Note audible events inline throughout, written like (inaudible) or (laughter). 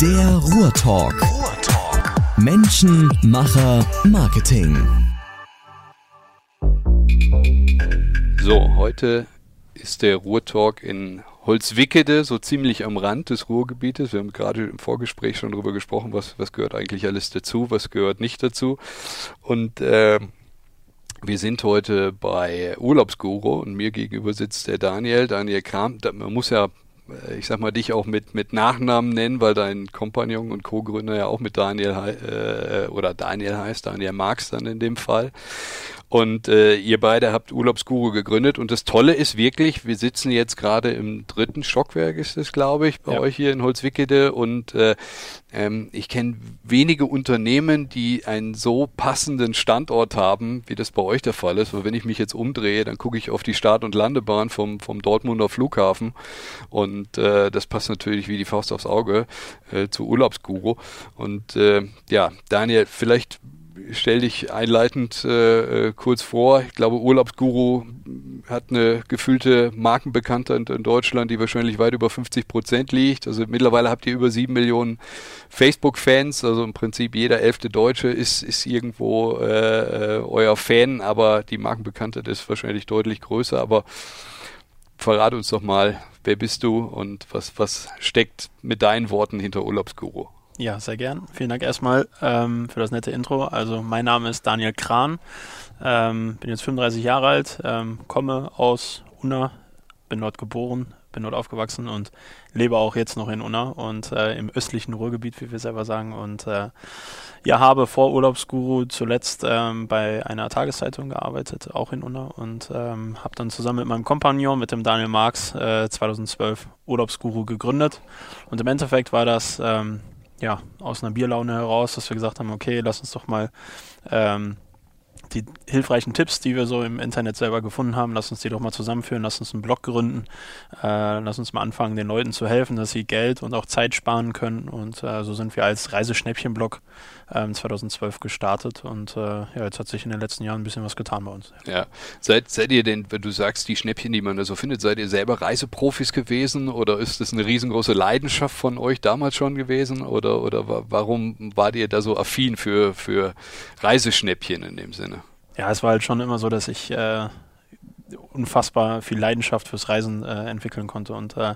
Der Ruhrtalk. Ruhrtalk. Menschen, Macher, Marketing. So, heute ist der Ruhrtalk in Holzwickede, so ziemlich am Rand des Ruhrgebietes. Wir haben gerade im Vorgespräch schon darüber gesprochen, was, was gehört eigentlich alles dazu, was gehört nicht dazu. Und äh, wir sind heute bei Urlaubsguru und mir gegenüber sitzt der Daniel, Daniel Kram. Man muss ja ich sag mal, dich auch mit, mit Nachnamen nennen, weil dein Kompagnon und Co-Gründer ja auch mit Daniel äh, oder Daniel heißt, Daniel Marx dann in dem Fall. Und äh, ihr beide habt Urlaubsguru gegründet und das Tolle ist wirklich, wir sitzen jetzt gerade im dritten Stockwerk, ist es, glaube ich, bei ja. euch hier in Holzwickede und äh, ähm, ich kenne wenige Unternehmen, die einen so passenden Standort haben, wie das bei euch der Fall ist. Weil wenn ich mich jetzt umdrehe, dann gucke ich auf die Start- und Landebahn vom, vom Dortmunder Flughafen und äh, das passt natürlich wie die Faust aufs Auge äh, zu Urlaubsguru. Und äh, ja, Daniel, vielleicht stell dich einleitend äh, äh, kurz vor. Ich glaube, Urlaubsguru hat eine gefühlte Markenbekanntheit in Deutschland, die wahrscheinlich weit über 50 Prozent liegt. Also mittlerweile habt ihr über sieben Millionen Facebook-Fans. Also im Prinzip jeder elfte Deutsche ist, ist irgendwo äh, äh, euer Fan, aber die Markenbekanntheit ist wahrscheinlich deutlich größer. Aber verrate uns doch mal, wer bist du und was, was steckt mit deinen Worten hinter Urlaubsguru? Ja, sehr gern. Vielen Dank erstmal ähm, für das nette Intro. Also mein Name ist Daniel Kran, ähm, bin jetzt 35 Jahre alt, ähm, komme aus Unna, bin dort geboren, bin dort aufgewachsen und lebe auch jetzt noch in Unna und äh, im östlichen Ruhrgebiet, wie wir selber sagen. Und äh, ja, habe vor Urlaubsguru zuletzt ähm, bei einer Tageszeitung gearbeitet, auch in Unna und ähm, habe dann zusammen mit meinem Kompagnon, mit dem Daniel Marx, äh, 2012 Urlaubsguru gegründet. Und im Endeffekt war das ähm, ja, aus einer Bierlaune heraus, dass wir gesagt haben, okay, lass uns doch mal ähm, die hilfreichen Tipps, die wir so im Internet selber gefunden haben, lass uns die doch mal zusammenführen, lass uns einen Blog gründen, äh, lass uns mal anfangen, den Leuten zu helfen, dass sie Geld und auch Zeit sparen können. Und äh, so sind wir als Reiseschnäppchen-Blog ähm, 2012 gestartet und äh, ja, jetzt hat sich in den letzten Jahren ein bisschen was getan bei uns. Ja, seid, seid ihr denn, wenn du sagst, die Schnäppchen, die man da so findet, seid ihr selber Reiseprofis gewesen oder ist das eine riesengroße Leidenschaft von euch damals schon gewesen oder, oder warum wart ihr da so affin für, für Reiseschnäppchen in dem Sinne? Ja, es war halt schon immer so, dass ich äh, unfassbar viel Leidenschaft fürs Reisen äh, entwickeln konnte. Und äh,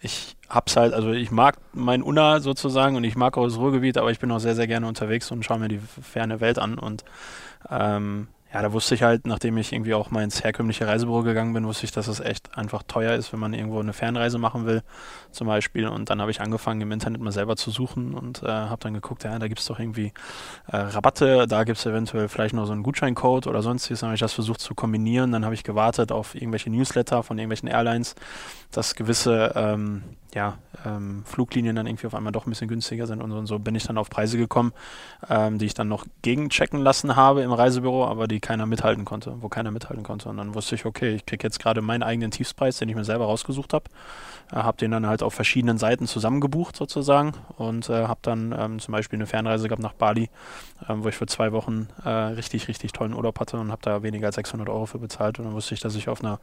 ich hab's halt, also ich mag mein Unna sozusagen und ich mag auch das Ruhrgebiet, aber ich bin auch sehr, sehr gerne unterwegs und schaue mir die ferne Welt an. Und ähm, ja, da wusste ich halt, nachdem ich irgendwie auch mal ins herkömmliche Reisebüro gegangen bin, wusste ich, dass es echt einfach teuer ist, wenn man irgendwo eine Fernreise machen will, zum Beispiel. Und dann habe ich angefangen, im Internet mal selber zu suchen und äh, habe dann geguckt, ja, da gibt es doch irgendwie äh, Rabatte, da gibt es eventuell vielleicht noch so einen Gutscheincode oder sonstiges. Dann habe ich das versucht zu kombinieren. Dann habe ich gewartet auf irgendwelche Newsletter von irgendwelchen Airlines, dass gewisse ähm, ja, ähm, Fluglinien dann irgendwie auf einmal doch ein bisschen günstiger sind und so, und so bin ich dann auf Preise gekommen, ähm, die ich dann noch gegenchecken lassen habe im Reisebüro, aber die keiner mithalten konnte, wo keiner mithalten konnte. Und dann wusste ich, okay, ich kriege jetzt gerade meinen eigenen Tiefspreis, den ich mir selber rausgesucht habe, habe den dann halt auf verschiedenen Seiten zusammengebucht sozusagen und äh, habe dann ähm, zum Beispiel eine Fernreise gehabt nach Bali, ähm, wo ich für zwei Wochen äh, richtig, richtig tollen Urlaub hatte und habe da weniger als 600 Euro für bezahlt und dann wusste ich, dass ich auf einer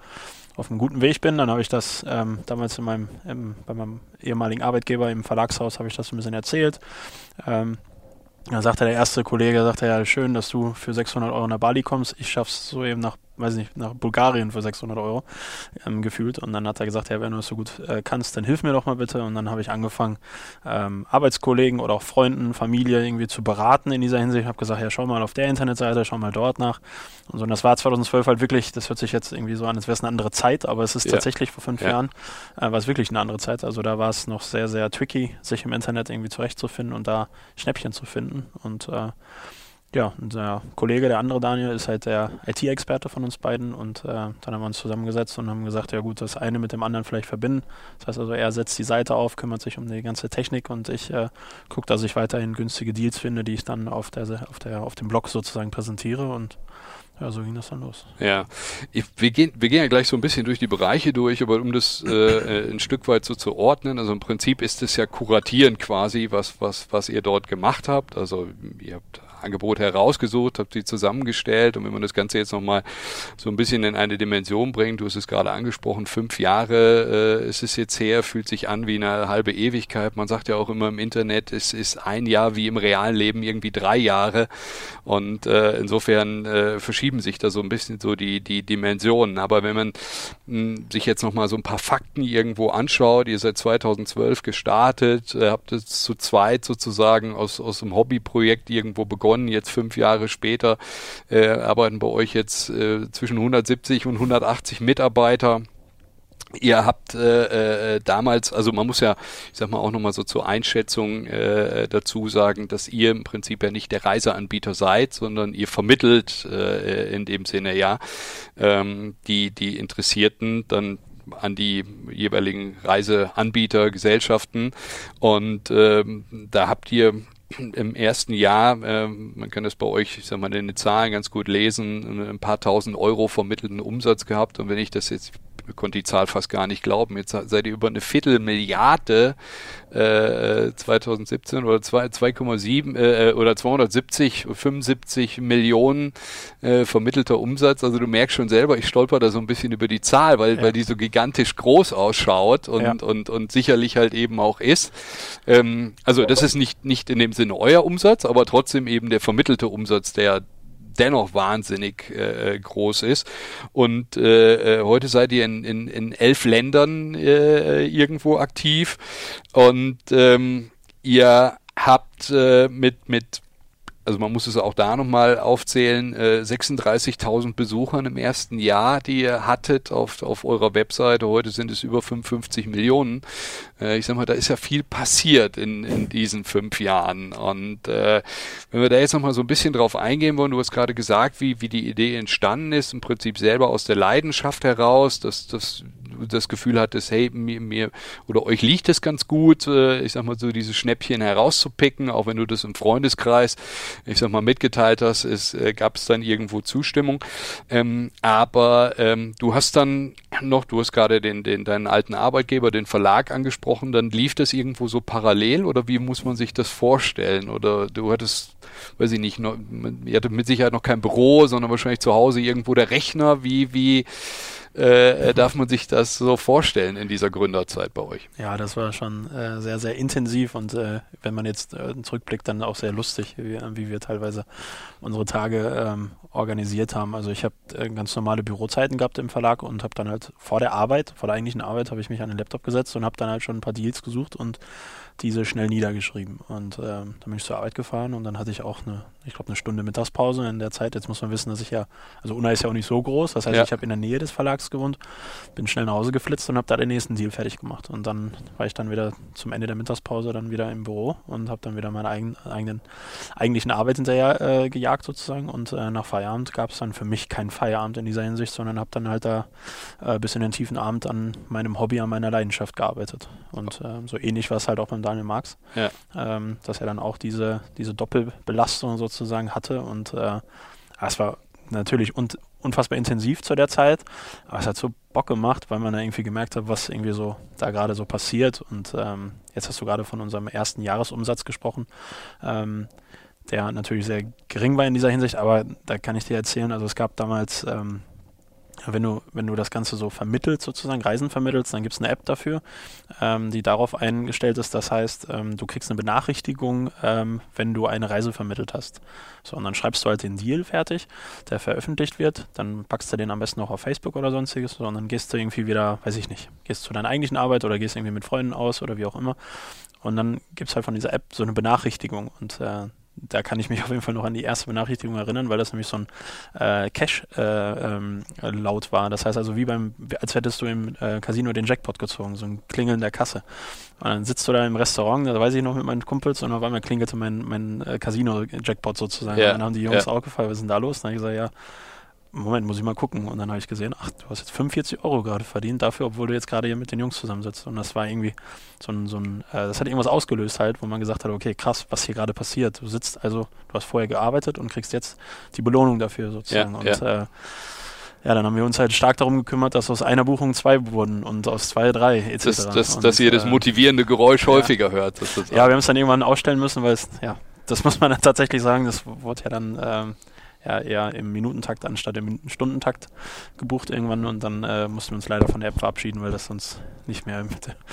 auf einem guten Weg bin. Dann habe ich das ähm, damals in meinem, im, bei meinem ehemaligen Arbeitgeber im Verlagshaus habe ich das ein bisschen erzählt. Ähm, da sagte der erste Kollege, sagte ja, schön, dass du für 600 Euro nach Bali kommst. Ich schaff's so eben nach weiß nicht, nach Bulgarien für 600 Euro ähm, gefühlt. Und dann hat er gesagt, ja, wenn du es so gut äh, kannst, dann hilf mir doch mal bitte. Und dann habe ich angefangen, ähm, Arbeitskollegen oder auch Freunden, Familie irgendwie zu beraten in dieser Hinsicht. Ich habe gesagt, ja, schau mal auf der Internetseite, schau mal dort nach. Und so, und das war 2012 halt wirklich, das hört sich jetzt irgendwie so an, als wäre es eine andere Zeit, aber es ist ja. tatsächlich vor fünf ja. Jahren, äh, war es wirklich eine andere Zeit. Also da war es noch sehr, sehr tricky, sich im Internet irgendwie zurechtzufinden und da Schnäppchen zu finden. Und äh, ja, unser Kollege, der andere Daniel, ist halt der IT-Experte von uns beiden und äh, dann haben wir uns zusammengesetzt und haben gesagt, ja gut, das eine mit dem anderen vielleicht verbinden. Das heißt also, er setzt die Seite auf, kümmert sich um die ganze Technik und ich äh, gucke, dass ich weiterhin günstige Deals finde, die ich dann auf der auf der auf dem Blog sozusagen präsentiere und ja, so ging das dann los. Ja, ich, wir, gehen, wir gehen ja gleich so ein bisschen durch die Bereiche durch, aber um das äh, äh ein Stück weit so zu ordnen, also im Prinzip ist es ja kuratieren quasi, was, was, was ihr dort gemacht habt. Also ihr habt Angebote herausgesucht, habe sie zusammengestellt und wenn man das Ganze jetzt nochmal so ein bisschen in eine Dimension bringt, du hast es gerade angesprochen, fünf Jahre äh, ist es jetzt her, fühlt sich an wie eine halbe Ewigkeit. Man sagt ja auch immer im Internet, es ist ein Jahr wie im realen Leben irgendwie drei Jahre und äh, insofern äh, verschieben sich da so ein bisschen so die, die Dimensionen. Aber wenn man mh, hm, sich jetzt nochmal so ein paar Fakten irgendwo anschaut, ihr seid 2012 gestartet, äh, habt es zu zweit sozusagen aus, aus einem Hobbyprojekt irgendwo begonnen, jetzt fünf Jahre später äh, arbeiten bei euch jetzt äh, zwischen 170 und 180 Mitarbeiter. Ihr habt äh, äh, damals, also man muss ja, ich sag mal auch nochmal so zur Einschätzung äh, dazu sagen, dass ihr im Prinzip ja nicht der Reiseanbieter seid, sondern ihr vermittelt äh, in dem Sinne ja ähm, die die Interessierten dann an die jeweiligen Reiseanbieter, Gesellschaften und ähm, da habt ihr im ersten Jahr, äh, man kann das bei euch, ich sag mal, in den Zahlen ganz gut lesen, ein paar tausend Euro vermittelten Umsatz gehabt. Und wenn ich das jetzt konnte die Zahl fast gar nicht glauben. Jetzt seid ihr über eine Viertelmilliarde äh, 2017 oder 2,7 äh, oder 270, 75 Millionen äh, vermittelter Umsatz. Also du merkst schon selber, ich stolper da so ein bisschen über die Zahl, weil, ja. weil die so gigantisch groß ausschaut und, ja. und, und sicherlich halt eben auch ist. Ähm, also das ist nicht, nicht in dem Sinne euer Umsatz, aber trotzdem eben der vermittelte Umsatz, der dennoch wahnsinnig äh, groß ist. Und äh, äh, heute seid ihr in, in, in elf Ländern äh, irgendwo aktiv und ähm, ihr habt äh, mit, mit also man muss es auch da nochmal aufzählen, äh, 36.000 Besuchern im ersten Jahr, die ihr hattet auf, auf eurer Webseite. Heute sind es über 55 Millionen. Äh, ich sag mal, da ist ja viel passiert in, in diesen fünf Jahren. Und äh, wenn wir da jetzt nochmal so ein bisschen drauf eingehen wollen, du hast gerade gesagt, wie, wie die Idee entstanden ist, im Prinzip selber aus der Leidenschaft heraus, dass, dass das Gefühl hattest, hey, mir, mir oder euch liegt es ganz gut, äh, ich sag mal so, diese Schnäppchen herauszupicken, auch wenn du das im Freundeskreis, ich sag mal, mitgeteilt hast, es äh, gab es dann irgendwo Zustimmung. Ähm, aber ähm, du hast dann noch, du hast gerade den, den, deinen alten Arbeitgeber, den Verlag angesprochen, dann lief das irgendwo so parallel oder wie muss man sich das vorstellen? Oder du hattest, weiß ich nicht, noch, ihr hattet mit Sicherheit noch kein Büro, sondern wahrscheinlich zu Hause irgendwo der Rechner, wie, wie, äh, darf man sich das so vorstellen in dieser Gründerzeit bei euch? Ja, das war schon äh, sehr, sehr intensiv und äh, wenn man jetzt äh, zurückblickt, dann auch sehr lustig, wie, wie wir teilweise unsere Tage ähm, organisiert haben. Also ich habe äh, ganz normale Bürozeiten gehabt im Verlag und habe dann halt vor der Arbeit, vor der eigentlichen Arbeit, habe ich mich an den Laptop gesetzt und habe dann halt schon ein paar Deals gesucht und diese schnell niedergeschrieben. Und äh, dann bin ich zur Arbeit gefahren und dann hatte ich auch eine, ich glaube, eine Stunde Mittagspause in der Zeit. Jetzt muss man wissen, dass ich ja, also Unna ist ja auch nicht so groß, das heißt, ja. ich habe in der Nähe des Verlags gewohnt, bin schnell nach Hause geflitzt und habe da den nächsten Deal fertig gemacht. Und dann war ich dann wieder zum Ende der Mittagspause dann wieder im Büro und habe dann wieder meine eigen, eigenen eigentlichen Arbeit hinterher äh, gejagt sozusagen. Und äh, nach Feierabend gab es dann für mich keinen Feierabend in dieser Hinsicht, sondern habe dann halt da äh, bis in den tiefen Abend an meinem Hobby, an meiner Leidenschaft gearbeitet. Und äh, so ähnlich war es halt auch beim Daniel Marx, ja. ähm, dass er dann auch diese, diese Doppelbelastung sozusagen hatte. Und äh, es war natürlich un unfassbar intensiv zu der Zeit, aber es hat so Bock gemacht, weil man da irgendwie gemerkt hat, was irgendwie so da gerade so passiert. Und ähm, jetzt hast du gerade von unserem ersten Jahresumsatz gesprochen, ähm, der natürlich sehr gering war in dieser Hinsicht, aber da kann ich dir erzählen, also es gab damals ähm, wenn du, wenn du das Ganze so vermittelst, sozusagen Reisen vermittelst, dann gibt es eine App dafür, ähm, die darauf eingestellt ist. Das heißt, ähm, du kriegst eine Benachrichtigung, ähm, wenn du eine Reise vermittelt hast. So, und dann schreibst du halt den Deal fertig, der veröffentlicht wird. Dann packst du den am besten auch auf Facebook oder sonstiges. So, und dann gehst du irgendwie wieder, weiß ich nicht, gehst zu deiner eigentlichen Arbeit oder gehst irgendwie mit Freunden aus oder wie auch immer. Und dann gibt es halt von dieser App so eine Benachrichtigung. Und äh, da kann ich mich (laughs) auf jeden Fall noch an die erste Benachrichtigung erinnern, weil das nämlich so ein äh, Cash-Laut äh, ähm, war. Das heißt also wie beim, als hättest du im äh, Casino den Jackpot gezogen, so ein Klingeln der Kasse. Und dann sitzt du da im Restaurant, da weiß ich noch mit meinen Kumpels und auf einmal klingelte mein, mein äh, Casino-Jackpot sozusagen. Ja. Und dann haben die Jungs ja. auch gefragt, was ist denn da los? Und dann habe ich gesagt, ja, Moment, muss ich mal gucken. Und dann habe ich gesehen, ach, du hast jetzt 45 Euro gerade verdient dafür, obwohl du jetzt gerade hier mit den Jungs zusammensitzt. Und das war irgendwie so ein, so ein äh, das hat irgendwas ausgelöst halt, wo man gesagt hat, okay, krass, was hier gerade passiert. Du sitzt also, du hast vorher gearbeitet und kriegst jetzt die Belohnung dafür sozusagen. Ja, und ja. Äh, ja, dann haben wir uns halt stark darum gekümmert, dass aus einer Buchung zwei wurden und aus zwei drei etc. Das, das, und, dass ihr das äh, motivierende Geräusch ja. häufiger hört. Ja, wir haben es dann irgendwann ausstellen müssen, weil es, ja, das muss man dann tatsächlich sagen, das wurde ja dann ähm, ja eher im Minutentakt anstatt im Stundentakt gebucht irgendwann und dann äh, mussten wir uns leider von der App verabschieden, weil das sonst nicht mehr,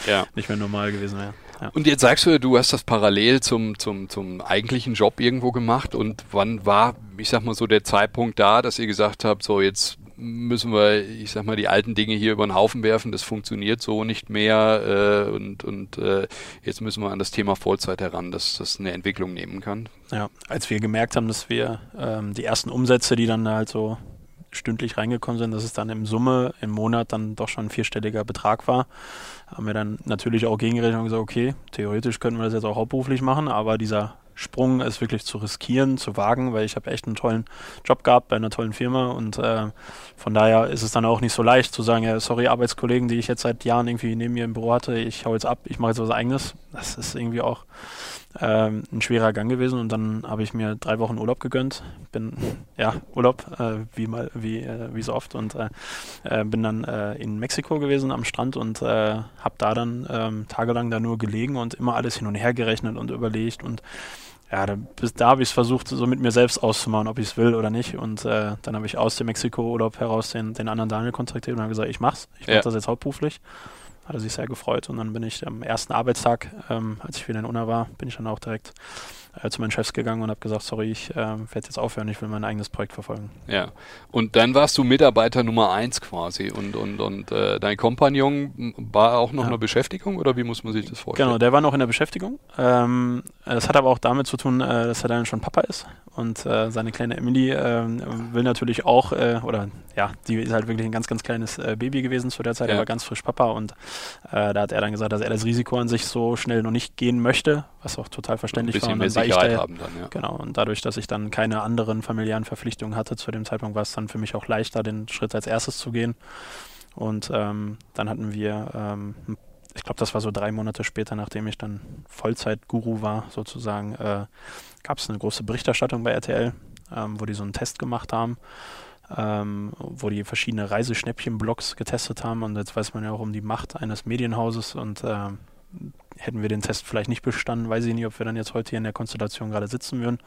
ja. (laughs) nicht mehr normal gewesen wäre. Ja. Und jetzt sagst du, du hast das parallel zum, zum, zum eigentlichen Job irgendwo gemacht und wann war, ich sag mal so, der Zeitpunkt da, dass ihr gesagt habt, so jetzt müssen wir, ich sag mal, die alten Dinge hier über den Haufen werfen, das funktioniert so nicht mehr äh, und, und äh, jetzt müssen wir an das Thema Vollzeit heran, dass das eine Entwicklung nehmen kann. Ja, als wir gemerkt haben, dass wir ähm, die ersten Umsätze, die dann halt so stündlich reingekommen sind, dass es dann im Summe im Monat dann doch schon ein vierstelliger Betrag war, haben wir dann natürlich auch gegengerechnet und gesagt, okay, theoretisch könnten wir das jetzt auch hauptberuflich machen, aber dieser Sprung ist wirklich zu riskieren, zu wagen, weil ich habe echt einen tollen Job gehabt bei einer tollen Firma und äh, von daher ist es dann auch nicht so leicht zu sagen, ja, sorry, Arbeitskollegen, die ich jetzt seit Jahren irgendwie neben mir im Büro hatte, ich hau jetzt ab, ich mache jetzt was eigenes. Das ist irgendwie auch ähm, ein schwerer Gang gewesen und dann habe ich mir drei Wochen Urlaub gegönnt. Bin, ja, Urlaub, äh, wie mal, wie, äh, wie so oft und äh, äh bin dann äh, in Mexiko gewesen am Strand und habe da dann ähm, tagelang da nur gelegen und immer alles hin und her gerechnet und überlegt und ja, da, bis da habe ich es versucht, so mit mir selbst auszumachen, ob ich es will oder nicht. Und äh, dann habe ich aus dem Mexiko-Urlaub heraus den, den anderen Daniel kontaktiert und habe gesagt, ich mach's. Ich mache ja. das jetzt hauptberuflich. Hat er sich sehr gefreut. Und dann bin ich am ersten Arbeitstag, ähm, als ich wieder in Unna war, bin ich dann auch direkt äh, zu meinen Chefs gegangen und habe gesagt, sorry, ich äh, werde jetzt aufhören, ich will mein eigenes Projekt verfolgen. Ja, und dann warst du Mitarbeiter Nummer eins quasi und, und, und äh, dein Kompagnon war auch noch ja. eine Beschäftigung oder wie muss man sich das vorstellen? Genau, der war noch in der Beschäftigung. Ähm, das hat aber auch damit zu tun, äh, dass er dann schon Papa ist und äh, seine kleine Emily ähm, will natürlich auch, äh, oder ja, die ist halt wirklich ein ganz, ganz kleines Baby gewesen zu der Zeit, ja. er war ganz frisch Papa und da hat er dann gesagt, dass er das Risiko an sich so schnell noch nicht gehen möchte, was auch total verständlich war. Und dann Sicherheit da, haben dann, ja. Genau, und dadurch, dass ich dann keine anderen familiären Verpflichtungen hatte zu dem Zeitpunkt, war es dann für mich auch leichter, den Schritt als erstes zu gehen. Und ähm, dann hatten wir, ähm, ich glaube, das war so drei Monate später, nachdem ich dann Vollzeit-Guru war, sozusagen, äh, gab es eine große Berichterstattung bei RTL, ähm, wo die so einen Test gemacht haben. Ähm, wo die verschiedene Reiseschnäppchen-Blogs getestet haben. Und jetzt weiß man ja auch um die Macht eines Medienhauses und äh, hätten wir den Test vielleicht nicht bestanden, weiß ich nicht, ob wir dann jetzt heute hier in der Konstellation gerade sitzen würden.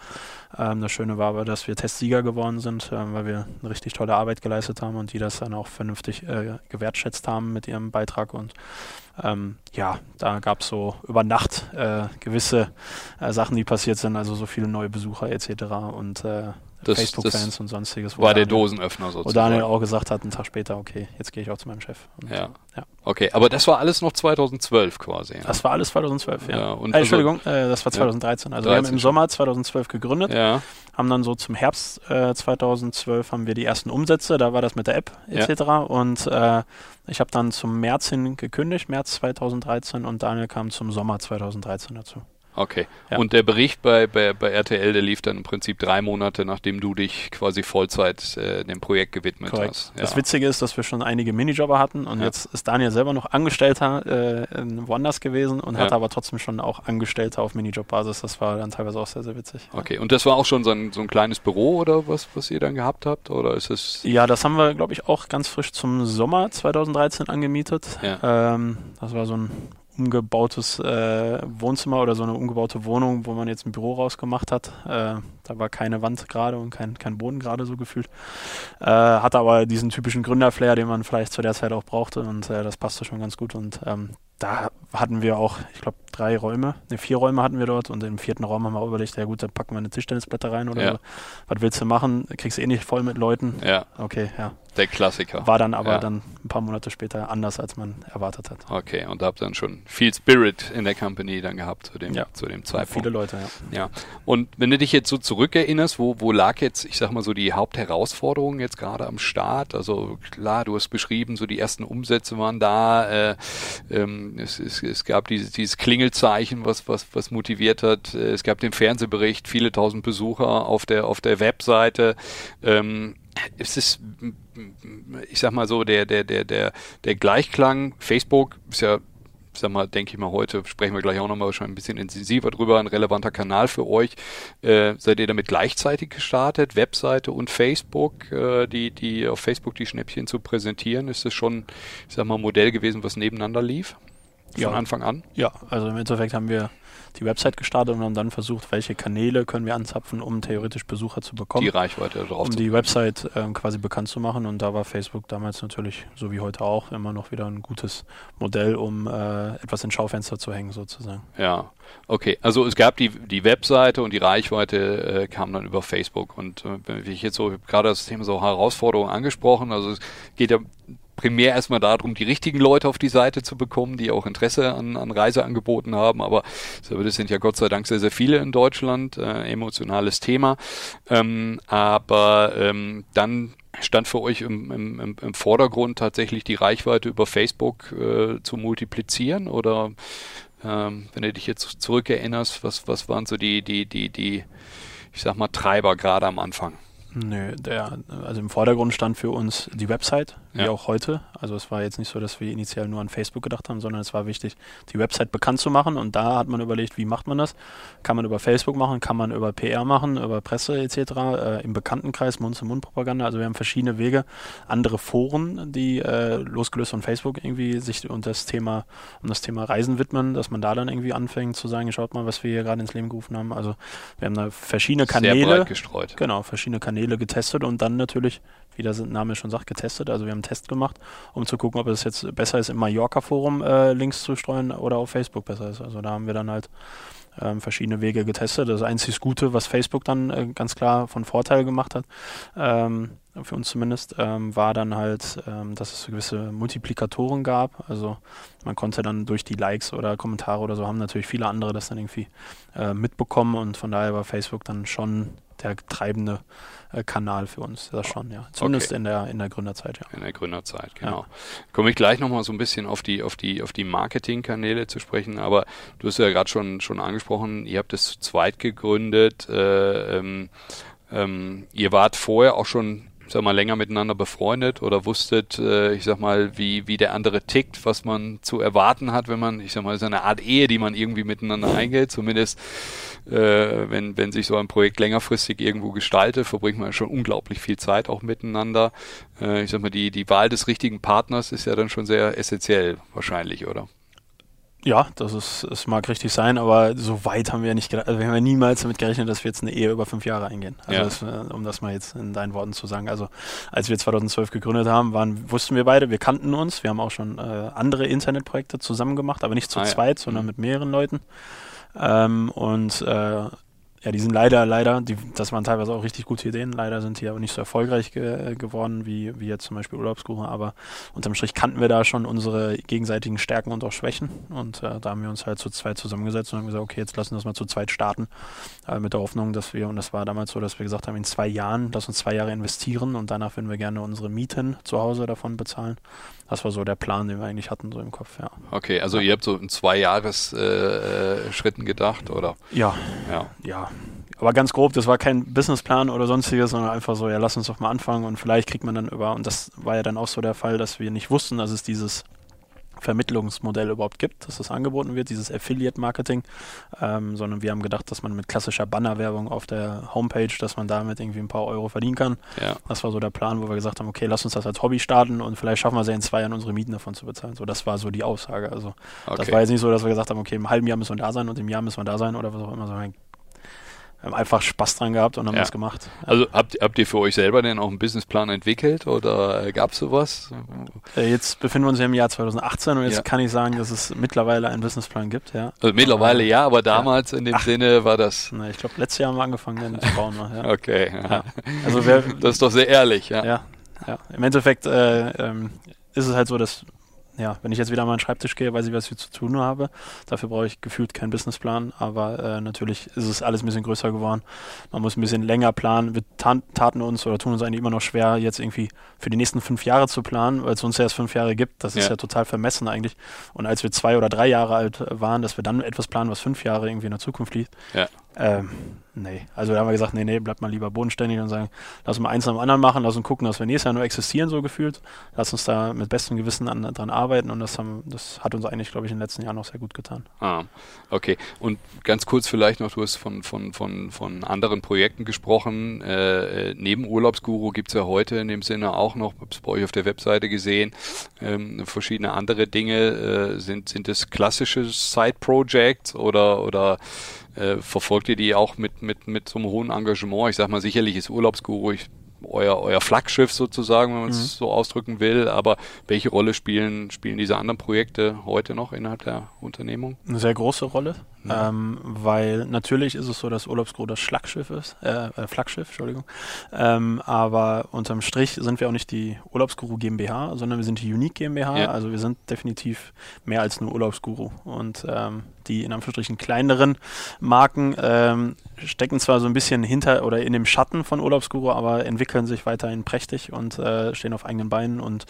Ähm, das Schöne war aber, dass wir Testsieger geworden sind, äh, weil wir eine richtig tolle Arbeit geleistet haben und die das dann auch vernünftig äh, gewertschätzt haben mit ihrem Beitrag. Und ähm, ja, da gab es so über Nacht äh, gewisse äh, Sachen, die passiert sind, also so viele neue Besucher etc. Und äh, Facebook-Fans und sonstiges. War der Dosenöffner sozusagen. Wo Daniel auch gesagt hat, einen Tag später, okay, jetzt gehe ich auch zu meinem Chef. Und, ja. ja. Okay, aber das war alles noch 2012 quasi. Ja. Das war alles 2012, ja. ja und äh, Entschuldigung, also, äh, das war 2013. Also 13 wir haben im Sommer 2012 gegründet, ja. haben dann so zum Herbst äh, 2012 haben wir die ersten Umsätze, da war das mit der App etc. Und äh, ich habe dann zum März hin gekündigt, März 2013 und Daniel kam zum Sommer 2013 dazu. Okay. Ja. Und der Bericht bei, bei, bei RTL, der lief dann im Prinzip drei Monate, nachdem du dich quasi Vollzeit äh, dem Projekt gewidmet Korrekt. hast. Ja. Das Witzige ist, dass wir schon einige Minijobber hatten und ja. jetzt ist Daniel selber noch Angestellter äh, woanders gewesen und hat aber trotzdem schon auch Angestellte auf Minijobbasis. Das war dann teilweise auch sehr, sehr witzig. Okay. Und das war auch schon so ein, so ein kleines Büro oder was, was ihr dann gehabt habt? Oder ist es? Ja, das haben wir, glaube ich, auch ganz frisch zum Sommer 2013 angemietet. Ähm, das war so ein umgebautes äh, Wohnzimmer oder so eine umgebaute Wohnung, wo man jetzt ein Büro rausgemacht hat. Äh, da war keine Wand gerade und kein, kein Boden gerade so gefühlt. Äh, hatte aber diesen typischen Gründerflair, den man vielleicht zu der Zeit auch brauchte und äh, das passte schon ganz gut. Und ähm, da hatten wir auch, ich glaube, drei Räume, ne, vier Räume hatten wir dort und im vierten Raum haben wir auch überlegt, ja gut, dann packen wir eine Tischtennisblätter rein oder ja. so. Was willst du machen? Kriegst du eh nicht voll mit Leuten. Ja. Okay, ja. Der Klassiker. War dann aber ja. dann ein paar Monate später anders, als man erwartet hat. Okay, und habt dann schon viel Spirit in der Company dann gehabt zu dem, ja. zu dem Zeitpunkt. Viele Leute, ja. Ja. Und wenn du dich jetzt so zurückerinnerst, wo, wo lag jetzt, ich sag mal so, die Hauptherausforderung jetzt gerade am Start? Also klar, du hast beschrieben, so die ersten Umsätze waren da, äh, ähm, es, es, es gab dieses, dieses Klingelzeichen, was, was, was motiviert hat. Äh, es gab den Fernsehbericht, viele tausend Besucher auf der, auf der Webseite. Ähm, es ist, ich sag mal so, der, der, der, der, der Gleichklang, Facebook ist ja, ich sag mal, denke ich mal, heute sprechen wir gleich auch nochmal schon ein bisschen intensiver drüber, ein relevanter Kanal für euch. Äh, seid ihr damit gleichzeitig gestartet, Webseite und Facebook, äh, die, die auf Facebook die Schnäppchen zu präsentieren? Ist das schon, ich sag mal, ein Modell gewesen, was nebeneinander lief? Von ja. Anfang an? Ja, also im Endeffekt haben wir die Website gestartet und haben dann versucht, welche Kanäle können wir anzapfen, um theoretisch Besucher zu bekommen. Die Reichweite drauf um die Website äh, quasi bekannt zu machen. Und da war Facebook damals natürlich, so wie heute auch, immer noch wieder ein gutes Modell, um äh, etwas ins Schaufenster zu hängen, sozusagen. Ja, okay. Also es gab die, die Webseite und die Reichweite äh, kam dann über Facebook. Und äh, wenn ich jetzt so gerade das Thema so Herausforderungen angesprochen, also es geht ja primär erstmal darum, die richtigen Leute auf die Seite zu bekommen, die auch Interesse an, an Reiseangeboten haben. Aber das sind ja Gott sei Dank sehr, sehr viele in Deutschland. Äh, emotionales Thema. Ähm, aber ähm, dann stand für euch im, im, im Vordergrund tatsächlich die Reichweite über Facebook äh, zu multiplizieren oder ähm, wenn du dich jetzt zurückerinnerst, was, was waren so die, die, die, die, ich sag mal, Treiber gerade am Anfang? Nö, der, also im Vordergrund stand für uns die Website, wie Ja. auch heute. Also es war jetzt nicht so, dass wir initial nur an Facebook gedacht haben, sondern es war wichtig, die Website bekannt zu machen. Und da hat man überlegt, wie macht man das? Kann man über Facebook machen, kann man über PR machen, über Presse etc., äh, im Bekanntenkreis, Mund-zu-Mund-Propaganda. Also wir haben verschiedene Wege, andere Foren, die äh, losgelöst von Facebook irgendwie sich um das Thema, um das Thema Reisen widmen, dass man da dann irgendwie anfängt zu sagen, schaut mal, was wir hier gerade ins Leben gerufen haben. Also wir haben da verschiedene Sehr Kanäle. breit gestreut. Genau, verschiedene Kanäle getestet und dann natürlich, wie der Name schon sagt, getestet. Also wir haben Test gemacht, um zu gucken, ob es jetzt besser ist, im Mallorca-Forum äh, Links zu streuen oder auf Facebook besser ist. Also da haben wir dann halt ähm, verschiedene Wege getestet. Das einzig Gute, was Facebook dann äh, ganz klar von Vorteil gemacht hat, ähm, für uns zumindest, ähm, war dann halt, ähm, dass es gewisse Multiplikatoren gab. Also man konnte dann durch die Likes oder Kommentare oder so haben natürlich viele andere das dann irgendwie äh, mitbekommen und von daher war Facebook dann schon der treibende äh, Kanal für uns. Das schon, ja. Zumindest Okay. in der in der Gründerzeit, ja. In der Gründerzeit, genau. Komme ich gleich nochmal so ein bisschen auf die, auf die, auf die Marketingkanäle zu sprechen, aber du hast ja gerade schon, schon angesprochen, ihr habt es zu zweit gegründet, äh, ähm, ähm, ihr wart vorher auch schon sag mal, länger miteinander befreundet oder wusstet, äh, ich sag mal, wie, wie der andere tickt, was man zu erwarten hat, wenn man, ich sag mal, ist eine Art Ehe, die man irgendwie miteinander eingeht, zumindest äh, wenn, wenn sich so ein Projekt längerfristig irgendwo gestaltet, verbringt man schon unglaublich viel Zeit auch miteinander. Äh, ich sag mal, die, die Wahl des richtigen Partners ist ja dann schon sehr essentiell wahrscheinlich, oder? Ja, das ist, es mag richtig sein, aber so weit haben wir ja nicht. Also wir haben ja niemals damit gerechnet, dass wir jetzt eine Ehe über fünf Jahre eingehen. Also Ja. das, äh, um das mal jetzt in deinen Worten zu sagen. Also als wir 2012 gegründet haben, waren, wussten wir beide, wir kannten uns. Wir haben auch schon äh, andere Internetprojekte zusammen gemacht, aber nicht zu Ah, ja. zweit, sondern Mhm. mit mehreren Leuten. Ähm, und äh, ja, die sind leider, leider, die, das waren teilweise auch richtig gute Ideen. Leider sind die aber nicht so erfolgreich ge geworden wie, wie jetzt zum Beispiel Urlaubskuchen. Aber unterm Strich kannten wir da schon unsere gegenseitigen Stärken und auch Schwächen. Und äh, da haben wir uns halt zu zweit zusammengesetzt und haben gesagt, okay, jetzt lassen wir das mal zu zweit starten. Äh, mit der Hoffnung, dass wir, und das war damals so, dass wir gesagt haben, in zwei Jahren, lass uns zwei Jahre investieren und danach würden wir gerne unsere Mieten zu Hause davon bezahlen. Das war so der Plan, den wir eigentlich hatten, so im Kopf, ja. Okay, also ihr habt so in zwei Jahres äh, gedacht, oder? Ja, Ja. ja. Aber ganz grob, das war kein Businessplan oder sonstiges, sondern einfach so, ja, lass uns doch mal anfangen und vielleicht kriegt man dann über, und das war ja dann auch so der Fall, dass wir nicht wussten, dass es dieses Vermittlungsmodell überhaupt gibt, dass das angeboten wird, dieses Affiliate-Marketing, ähm, sondern wir haben gedacht, dass man mit klassischer Bannerwerbung auf der Homepage, dass man damit irgendwie ein paar Euro verdienen kann. Ja. Das war so der Plan, wo wir gesagt haben, okay, lass uns das als Hobby starten und vielleicht schaffen wir es ja in zwei Jahren unsere Mieten davon zu bezahlen. So, das war so die Aussage. Also das Okay. war jetzt nicht so, dass wir gesagt haben, okay, im halben Jahr müssen wir da sein und im Jahr müssen wir da sein oder was auch immer, sondern haben einfach Spaß dran gehabt und haben Ja. das gemacht. Also habt, habt ihr für euch selber denn auch einen Businessplan entwickelt oder gab es sowas? Äh, Jetzt befinden wir uns ja im Jahr 2018 und jetzt Ja. kann ich sagen, dass es mittlerweile einen Businessplan gibt, ja. Also mittlerweile ja, aber damals in dem Ach. Sinne war das. Na, ich glaube, letztes Jahr haben wir angefangen, den zu bauen. ne, Ja. (laughs) Okay. Ja. Also wer, Das ist doch sehr ehrlich, ja. ja, ja. Im Endeffekt äh, ähm, ist es halt so, dass, ja, wenn ich jetzt wieder an meinen Schreibtisch gehe, weiß ich, was ich zu tun habe. Dafür brauche ich gefühlt keinen Businessplan, aber äh, natürlich ist es alles ein bisschen größer geworden. Man muss ein bisschen länger planen. Wir taten uns oder tun uns eigentlich immer noch schwer, jetzt irgendwie für die nächsten fünf Jahre zu planen, weil es uns ja erst fünf Jahre gibt. Das ist Ja. ja total vermessen eigentlich. Und als wir zwei oder drei Jahre alt waren, dass wir dann etwas planen, was fünf Jahre irgendwie in der Zukunft liegt, Ja. Ähm, nee. Also da haben wir gesagt, nee, nee, bleibt mal lieber bodenständig und sagen, lass uns mal eins nach dem anderen machen, lass uns gucken, dass wir nächstes Jahr nur existieren, so gefühlt. Lass uns da mit bestem Gewissen an, dran arbeiten und das, haben, das hat uns eigentlich, glaube ich, in den letzten Jahren auch sehr gut getan. Ah, okay. Und ganz kurz vielleicht noch, du hast von, von, von, von anderen Projekten gesprochen. Äh, neben Urlaubsguru gibt es ja heute in dem Sinne auch noch, habe es bei euch auf der Webseite gesehen, ähm, verschiedene andere Dinge. Äh, sind, sind das klassische Side-Projects oder, oder äh, verfolgt ihr die auch mit, mit, mit so einem hohen Engagement? Ich sag mal, sicherlich ist Urlaubsguru ich, euer, euer Flaggschiff sozusagen, wenn man es mhm. so ausdrücken will, aber welche Rolle spielen, spielen diese anderen Projekte heute noch innerhalb der Unternehmung? Eine sehr große Rolle. Ähm, weil natürlich ist es so, dass Urlaubsgro das Schlagschiff ist, äh, äh, Flaggschiff, Entschuldigung. Ähm, aber unterm Strich sind wir auch nicht die Urlaubsguru GmbH, sondern wir sind die Unique GmbH. Ja. Also wir sind definitiv mehr als nur Urlaubsguru. Und ähm, die in Anführungsstrichen kleineren Marken ähm, stecken zwar so ein bisschen hinter oder in dem Schatten von Urlaubsguru, aber entwickeln sich weiterhin prächtig und äh, stehen auf eigenen Beinen und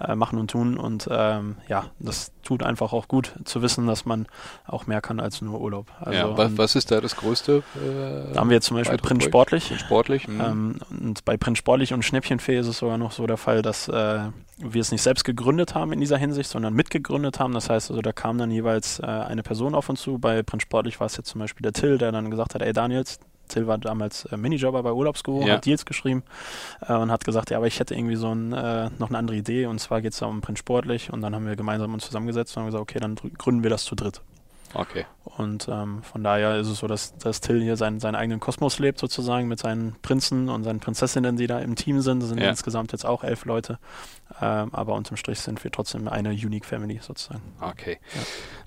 äh, machen und tun. Und ähm, ja, das tut einfach auch gut zu wissen, dass man auch mehr kann als nur Urlaub. Also, ja, was, was, ist da das Größte? Äh, da haben wir zum Beispiel Print Sportlich. Print Sportlich. Mhm. Ähm, und bei Print Sportlich und Schnäppchenfee ist es sogar noch so der Fall, dass äh, wir es nicht selbst gegründet haben in dieser Hinsicht, sondern mitgegründet haben. Das heißt also, da kam dann jeweils äh, eine Person auf uns zu. Bei Print Sportlich war es jetzt zum Beispiel der Till, der dann gesagt hat, ey Daniels, Till war damals äh, Minijobber bei Urlaubsguru, ja. hat Deals geschrieben äh, und hat gesagt, ja, aber ich hätte irgendwie so ein, äh, noch eine andere Idee und zwar geht es da um Print Sportlich und dann haben wir gemeinsam uns zusammengesetzt und haben gesagt, okay, dann gründen wir das zu dritt. Okay. Und ähm, von daher ist es so, dass, dass Till hier seinen, seinen eigenen Kosmos lebt, sozusagen, mit seinen Prinzen und seinen Prinzessinnen, die da im Team sind. Das sind ja. insgesamt jetzt auch elf Leute. Ähm, aber unterm Strich sind wir trotzdem eine Unique Family, sozusagen. Okay. Ja.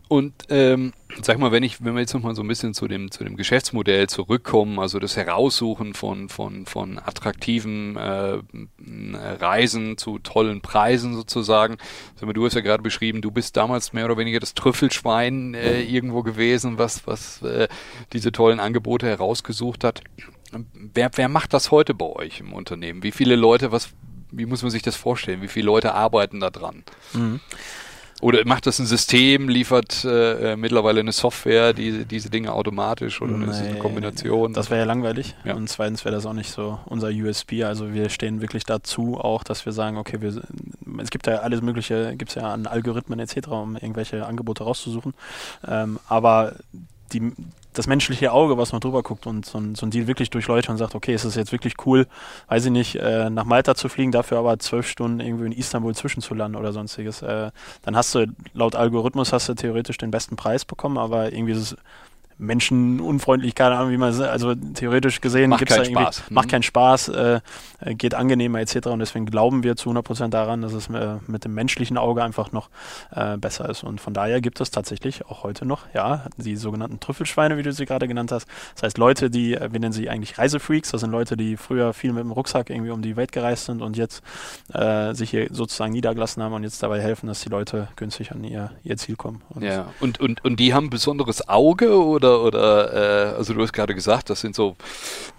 Und ähm, sag mal, wenn ich, wenn wir jetzt nochmal so ein bisschen zu dem, zu dem Geschäftsmodell zurückkommen, also das Heraussuchen von, von, von attraktiven äh, Reisen zu tollen Preisen sozusagen. Sag mal, du hast ja gerade beschrieben, du bist damals mehr oder weniger das Trüffelschwein äh, irgendwo gewesen, was, was äh, diese tollen Angebote herausgesucht hat. Wer, wer macht das heute bei euch im Unternehmen? Wie viele Leute, was, wie muss man sich das vorstellen? Wie viele Leute arbeiten da dran? Mhm. Oder macht das ein System, liefert äh, äh, mittlerweile eine Software, die diese Dinge automatisch oder nee, ist das eine Kombination? Das wäre ja langweilig. Ja. Und zweitens wäre das auch nicht so unser USB. Also wir stehen wirklich dazu auch, dass wir sagen, okay, wir, es gibt ja alles Mögliche, gibt es ja an Algorithmen etc., um irgendwelche Angebote rauszusuchen. Ähm, aber die, das menschliche Auge, was noch drüber guckt und so ein, so ein Deal wirklich durchläuft und sagt, okay, ist es jetzt wirklich cool, weiß ich nicht, äh, nach Malta zu fliegen, dafür aber zwölf Stunden irgendwie in Istanbul zwischenzulanden oder sonstiges. Äh, dann hast du, laut Algorithmus hast du theoretisch den besten Preis bekommen, aber irgendwie ist es menschenunfreundlich, keine Ahnung, wie man also theoretisch gesehen macht keinen Spaß. macht mhm. keinen Spaß, äh, geht angenehmer etc. Und deswegen glauben wir zu 100% daran, dass es äh, mit dem menschlichen Auge einfach noch äh, besser ist. Und von daher gibt es tatsächlich auch heute noch, ja, die sogenannten Trüffelschweine, wie du sie gerade genannt hast. Das heißt Leute, die, äh, wir nennen sie eigentlich Reisefreaks, das sind Leute, die früher viel mit dem Rucksack irgendwie um die Welt gereist sind und jetzt äh, sich hier sozusagen niedergelassen haben und jetzt dabei helfen, dass die Leute günstig an ihr, ihr Ziel kommen. Und ja, und, und, und die haben ein besonderes Auge oder oder, oder äh, also du hast gerade gesagt, das sind so,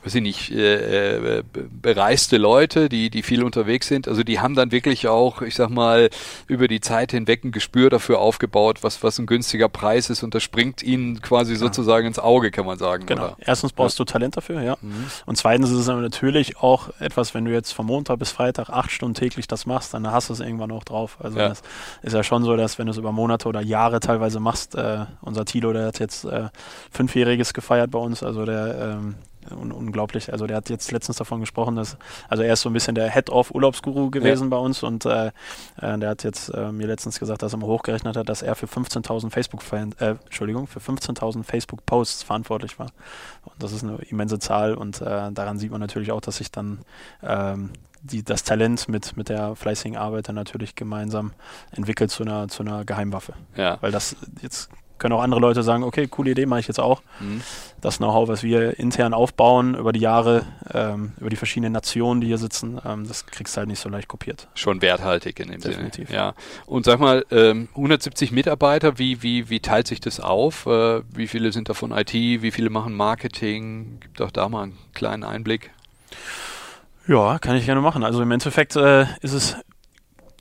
weiß ich nicht, äh, äh, bereiste Leute, die, die viel unterwegs sind. Also die haben dann wirklich auch, ich sag mal, über die Zeit hinweg ein Gespür dafür aufgebaut, was, was ein günstiger Preis ist und das springt ihnen quasi ja. sozusagen ins Auge, kann man sagen. Genau. Oder? Erstens brauchst ja. du Talent dafür, ja. Mhm. Und zweitens ist es aber natürlich auch etwas, wenn du jetzt von Montag bis Freitag acht Stunden täglich das machst, dann hast du es irgendwann auch drauf. Also ja. das ist ja schon so, dass wenn du es über Monate oder Jahre teilweise machst, äh, unser Tilo, der hat jetzt äh, Fünfjähriges gefeiert bei uns, also der ähm, un unglaublich. Also der hat jetzt letztens davon gesprochen, dass also er ist so ein bisschen der Head-of Urlaubsguru gewesen ja. bei uns und äh, äh, der hat jetzt äh, mir letztens gesagt, dass er mal hochgerechnet hat, dass er für 15.000 Facebook äh, Entschuldigung für 15.000 Facebook Posts verantwortlich war. Und das ist eine immense Zahl und äh, daran sieht man natürlich auch, dass sich dann ähm, die, das Talent mit, mit der fleißigen Arbeit dann natürlich gemeinsam entwickelt zu einer, zu einer Geheimwaffe. Ja. Weil das jetzt können auch andere Leute sagen, okay, coole Idee, mache ich jetzt auch. Mhm. Das Know-how, was wir intern aufbauen über die Jahre, ähm, über die verschiedenen Nationen, die hier sitzen, ähm, das kriegst du halt nicht so leicht kopiert. Schon werthaltig in dem Definitiv. Sinne. Ja. Und sag mal, ähm, 170 Mitarbeiter, wie, wie, wie teilt sich das auf? Äh, wie viele sind davon IT? Wie viele machen Marketing? Gibt auch da mal einen kleinen Einblick. Ja, kann ich gerne machen. Also im Endeffekt äh, ist es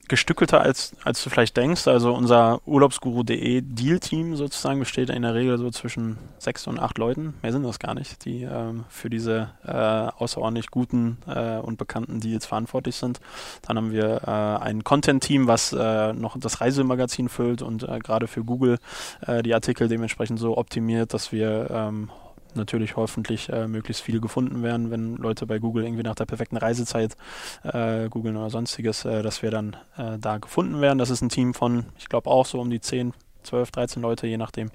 gestückelter, als, als du vielleicht denkst. Also unser Urlaubsguru.de Deal-Team sozusagen besteht in der Regel so zwischen sechs und acht Leuten. Mehr sind das gar nicht, die ähm, für diese äh, außerordentlich guten äh, und bekannten Deals verantwortlich sind. Dann haben wir äh, ein Content-Team, was äh, noch das Reisemagazin füllt und äh, gerade für Google äh, die Artikel dementsprechend so optimiert, dass wir ähm, natürlich hoffentlich äh, möglichst viele gefunden werden, wenn Leute bei Google irgendwie nach der perfekten Reisezeit äh, googeln oder sonstiges, äh, dass wir dann äh, da gefunden werden. Das ist ein Team von, ich glaube auch so um die 10, 12, 13 Leute, je nachdem.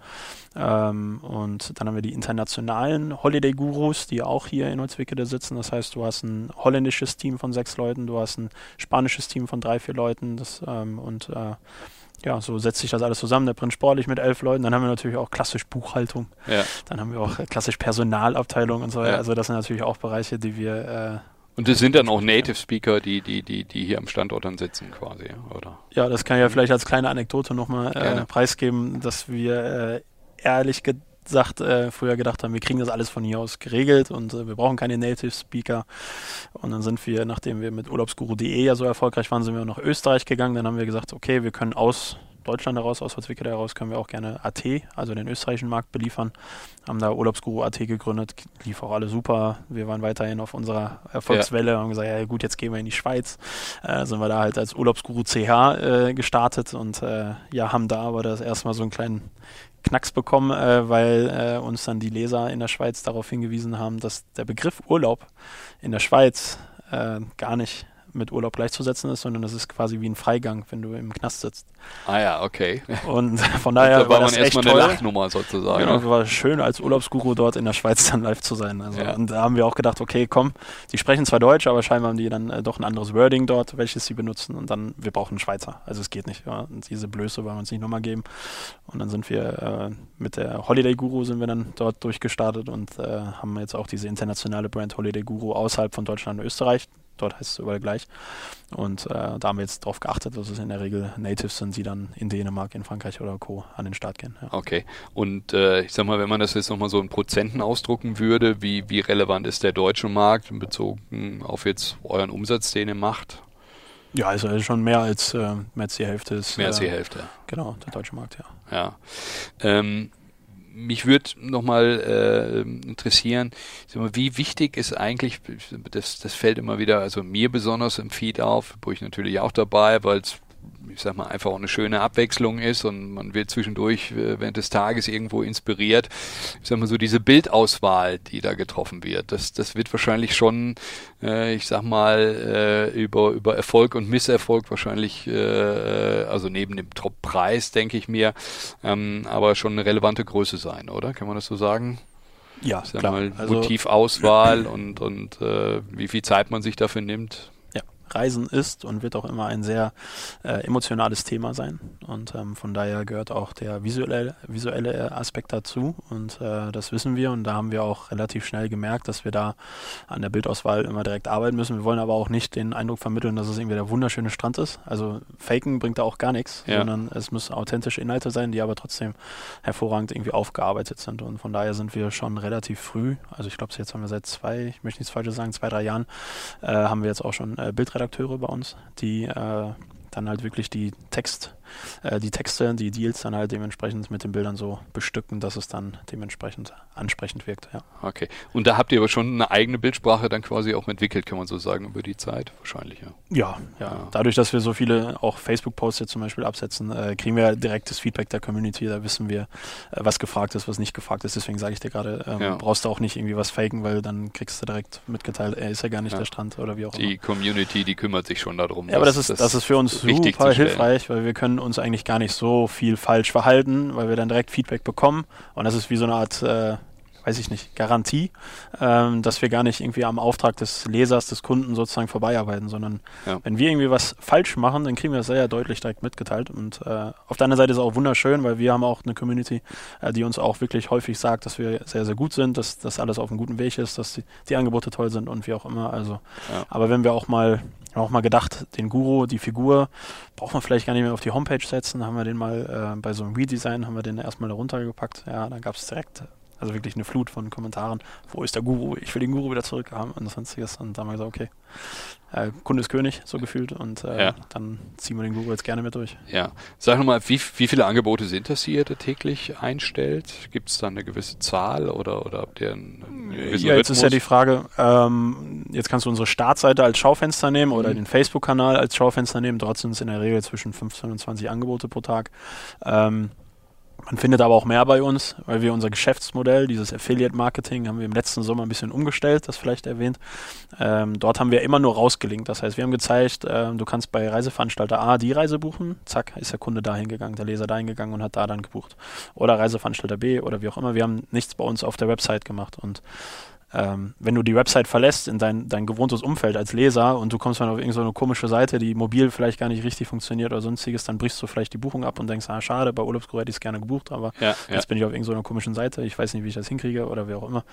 Ähm, und dann haben wir die internationalen Holiday Gurus, die auch hier in Holzwickede sitzen. Das heißt, du hast ein holländisches Team von sechs Leuten, du hast ein spanisches Team von drei, vier Leuten das, ähm, und äh, ja, so setzt sich das alles zusammen. Der Prinz sportlich mit elf Leuten. Dann haben wir natürlich auch klassisch Buchhaltung. Ja. Dann haben wir auch klassisch Personalabteilung und so. Ja. Also das sind natürlich auch Bereiche, die wir äh, Und das sind dann auch Native Speaker, die, die, die, die hier am Standort dann sitzen quasi, oder? Ja, das kann ich ja vielleicht als kleine Anekdote nochmal äh, preisgeben, dass wir äh, ehrlich gesagt äh, früher gedacht haben, wir kriegen das alles von hier aus geregelt und äh, wir brauchen keine Native Speaker. Und dann sind wir, nachdem wir mit urlaubsguru.de ja so erfolgreich waren, sind wir nach Österreich gegangen. Dann haben wir gesagt, okay, wir können aus Deutschland heraus, aus Holzwickede heraus, können wir auch gerne AT, also den österreichischen Markt beliefern. Haben da Urlaubsguru AT gegründet, lief auch alle super. Wir waren weiterhin auf unserer Erfolgswelle und haben gesagt, ja gut, jetzt gehen wir in die Schweiz. Äh, sind wir da halt als Urlaubsguru CH äh, gestartet und äh, ja, haben da aber das erstmal so einen kleinen Knacks bekommen, äh, weil äh, uns dann die Leser in der Schweiz darauf hingewiesen haben, dass der Begriff Urlaub in der Schweiz äh, gar nicht mit Urlaub gleichzusetzen ist, sondern das ist quasi wie ein Freigang, wenn du im Knast sitzt. Ah ja, okay. Und (laughs) von daher da war, war das man echt erstmal toll. eine Lachnummer sozusagen. Genau, es war schön als Urlaubsguru dort in der Schweiz dann live zu sein. Also, Ja. Und da haben wir auch gedacht, okay, komm, die sprechen zwar Deutsch, aber scheinbar haben die dann äh, doch ein anderes Wording dort, welches sie benutzen und dann, wir brauchen einen Schweizer. Also es geht nicht. Ja. Und diese Blöße wollen wir uns nicht nochmal geben. Und dann sind wir äh, mit der Holiday Guru sind wir dann dort durchgestartet und äh, haben jetzt auch diese internationale Brand Holiday Guru außerhalb von Deutschland und Österreich. Dort heißt es überall gleich. Und äh, da haben wir jetzt darauf geachtet, dass es in der Regel Natives sind, die dann in Dänemark, in Frankreich oder Co. an den Start gehen. Ja. Okay. Und äh, ich sag mal, wenn man das jetzt nochmal so in Prozenten ausdrucken würde, wie, wie relevant ist der deutsche Markt bezogen auf jetzt euren Umsatz, den ihr macht? Ja, also schon mehr als, äh, mehr als die Hälfte ist. Mehr als die äh, Hälfte. Genau, der deutsche Markt, ja. Ja. Ähm, mich würde nochmal äh, interessieren, wie wichtig ist eigentlich, das, das fällt immer wieder, also mir besonders im Feed auf, wo ich natürlich auch dabei, weil es ich sag mal, einfach auch eine schöne Abwechslung ist und man wird zwischendurch äh, während des Tages irgendwo inspiriert. Ich sag mal so, diese Bildauswahl, die da getroffen wird, das, das wird wahrscheinlich schon, äh, ich sag mal, äh, über, über Erfolg und Misserfolg wahrscheinlich, äh, also neben dem Top-Preis, denke ich mir, ähm, aber schon eine relevante Größe sein, oder? Kann man das so sagen? Ja, Ich sag klar. mal, Also Motivauswahl und, und äh, wie viel Zeit man sich dafür nimmt. Reisen ist und wird auch immer ein sehr äh, emotionales Thema sein. Und ähm, von daher gehört auch der visuelle, visuelle Aspekt dazu. Und äh, das wissen wir. Und da haben wir auch relativ schnell gemerkt, dass wir da an der Bildauswahl immer direkt arbeiten müssen. Wir wollen aber auch nicht den Eindruck vermitteln, dass es irgendwie der wunderschöne Strand ist. Also Faken bringt da auch gar nichts, Ja. sondern es müssen authentische Inhalte sein, die aber trotzdem hervorragend irgendwie aufgearbeitet sind. Und von daher sind wir schon relativ früh, also ich glaube, jetzt haben wir seit zwei, ich möchte nichts Falsches sagen, zwei, drei Jahren, äh, haben wir jetzt auch schon äh, Bildredakteure bei uns, die äh, dann halt wirklich die Text, äh, die Texte, die Deals dann halt dementsprechend mit den Bildern so bestücken, dass es dann dementsprechend ansprechend wirkt. Ja, Okay. Und da habt ihr aber schon eine eigene Bildsprache dann quasi auch entwickelt, kann man so sagen, über die Zeit? Wahrscheinlich, ja. ja, ja. Ja. Dadurch, dass wir so viele auch Facebook-Posts jetzt zum Beispiel absetzen, äh, kriegen wir direktes Feedback der Community. Da wissen wir, äh, was gefragt ist, was nicht gefragt ist. Deswegen sage ich dir gerade, ähm, Ja. brauchst du auch nicht irgendwie was faken, weil dann kriegst du direkt mitgeteilt, er ist ja gar nicht der Strand oder wie auch immer. Die Community, die kümmert sich schon darum. Ja, aber das ist, das, ist für uns super hilfreich, weil wir können uns eigentlich gar nicht so viel falsch verhalten, weil wir dann direkt Feedback bekommen. Und das ist wie so eine Art, äh, weiß ich nicht, Garantie, ähm, dass wir gar nicht irgendwie am Auftrag des Lesers, des Kunden sozusagen vorbeiarbeiten, sondern Ja. wenn wir irgendwie was falsch machen, dann kriegen wir das sehr deutlich direkt mitgeteilt. Und äh, auf der anderen Seite ist es auch wunderschön, weil wir haben auch eine Community, äh, die uns auch wirklich häufig sagt, dass wir sehr, sehr gut sind, dass das alles auf einem guten Weg ist, dass die, die Angebote toll sind und wie auch immer. Also, Ja. aber wenn wir auch mal haben auch mal gedacht, den Guru, die Figur, braucht man vielleicht gar nicht mehr auf die Homepage setzen. Haben wir den mal äh, bei so einem Redesign, haben wir den erstmal da runtergepackt. Ja, dann gab es direkt also wirklich eine Flut von Kommentaren. Wo ist der Guru? Ich will den Guru wieder zurückhaben und sonstiges. Und da haben wir gesagt, okay, äh, Kunde ist König, so gefühlt. Und äh, Ja. dann ziehen wir den Guru jetzt gerne mit durch. Ja. Sag nochmal, wie, wie viele Angebote sind das, die ihr da täglich einstellt? Gibt es da eine gewisse Zahl oder, oder habt ihr einen, gewissen Ja, jetzt ist ja die Rhythmus? Frage, ähm, jetzt kannst du unsere Startseite als Schaufenster nehmen oder Mhm. den Facebook-Kanal als Schaufenster nehmen. Dort sind es in der Regel zwischen 15 und 20 Angebote pro Tag. Ähm, man findet aber auch mehr bei uns, weil wir unser Geschäftsmodell, dieses Affiliate-Marketing, haben wir im letzten Sommer ein bisschen umgestellt, das vielleicht erwähnt. Ähm, dort haben wir immer nur rausgelinkt. Das heißt, wir haben gezeigt, ähm, du kannst bei Reiseveranstalter A die Reise buchen, zack, ist der Kunde dahin gegangen, der Leser dahin gegangen und hat da dann gebucht. Oder Reiseveranstalter B oder wie auch immer. Wir haben nichts bei uns auf der Website gemacht und ähm, wenn du die Website verlässt in dein, dein gewohntes Umfeld als Leser und du kommst dann auf irgendeine so komische Seite, die mobil vielleicht gar nicht richtig funktioniert oder sonstiges, dann brichst du vielleicht die Buchung ab und denkst, ah, schade, bei Urlaubsguru hätte ich es gerne gebucht, aber Ja, ja. jetzt bin ich auf irgendeiner so komischen Seite, ich weiß nicht, wie ich das hinkriege oder wie auch immer.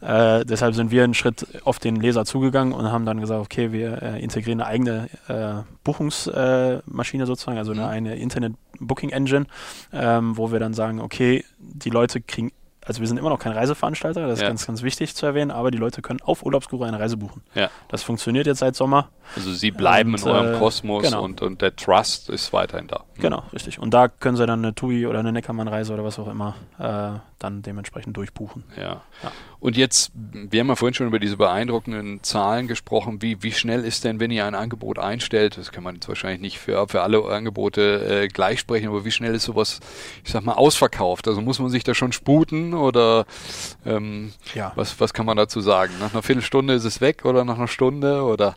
Äh, deshalb sind wir einen Schritt auf den Leser zugegangen und haben dann gesagt, okay, wir äh, integrieren eine eigene äh, Buchungsmaschine äh, sozusagen, also eine, Mhm. eine Internet-Booking-Engine, ähm, wo wir dann sagen, okay, die Leute kriegen also wir sind immer noch kein Reiseveranstalter, das ist Ja. ganz, ganz wichtig zu erwähnen, aber die Leute können auf Urlaubsguru eine Reise buchen. Ja. Das funktioniert jetzt seit Sommer. Also sie bleiben Und, in eurem äh, Kosmos genau. und, und der Trust ist weiterhin da. Genau, richtig. Und da können sie dann eine TUI oder eine Neckermann-Reise oder was auch immer äh, dann dementsprechend durchbuchen. Ja. Ja. Und jetzt, wir haben ja vorhin schon über diese beeindruckenden Zahlen gesprochen. Wie, wie schnell ist denn, wenn ihr ein Angebot einstellt, das kann man jetzt wahrscheinlich nicht für, für alle Angebote äh, gleich sprechen, aber wie schnell ist sowas, ich sag mal, ausverkauft? Also muss man sich da schon sputen oder ähm, Ja. was, was kann man dazu sagen? Nach einer Viertelstunde ist es weg oder nach einer Stunde oder?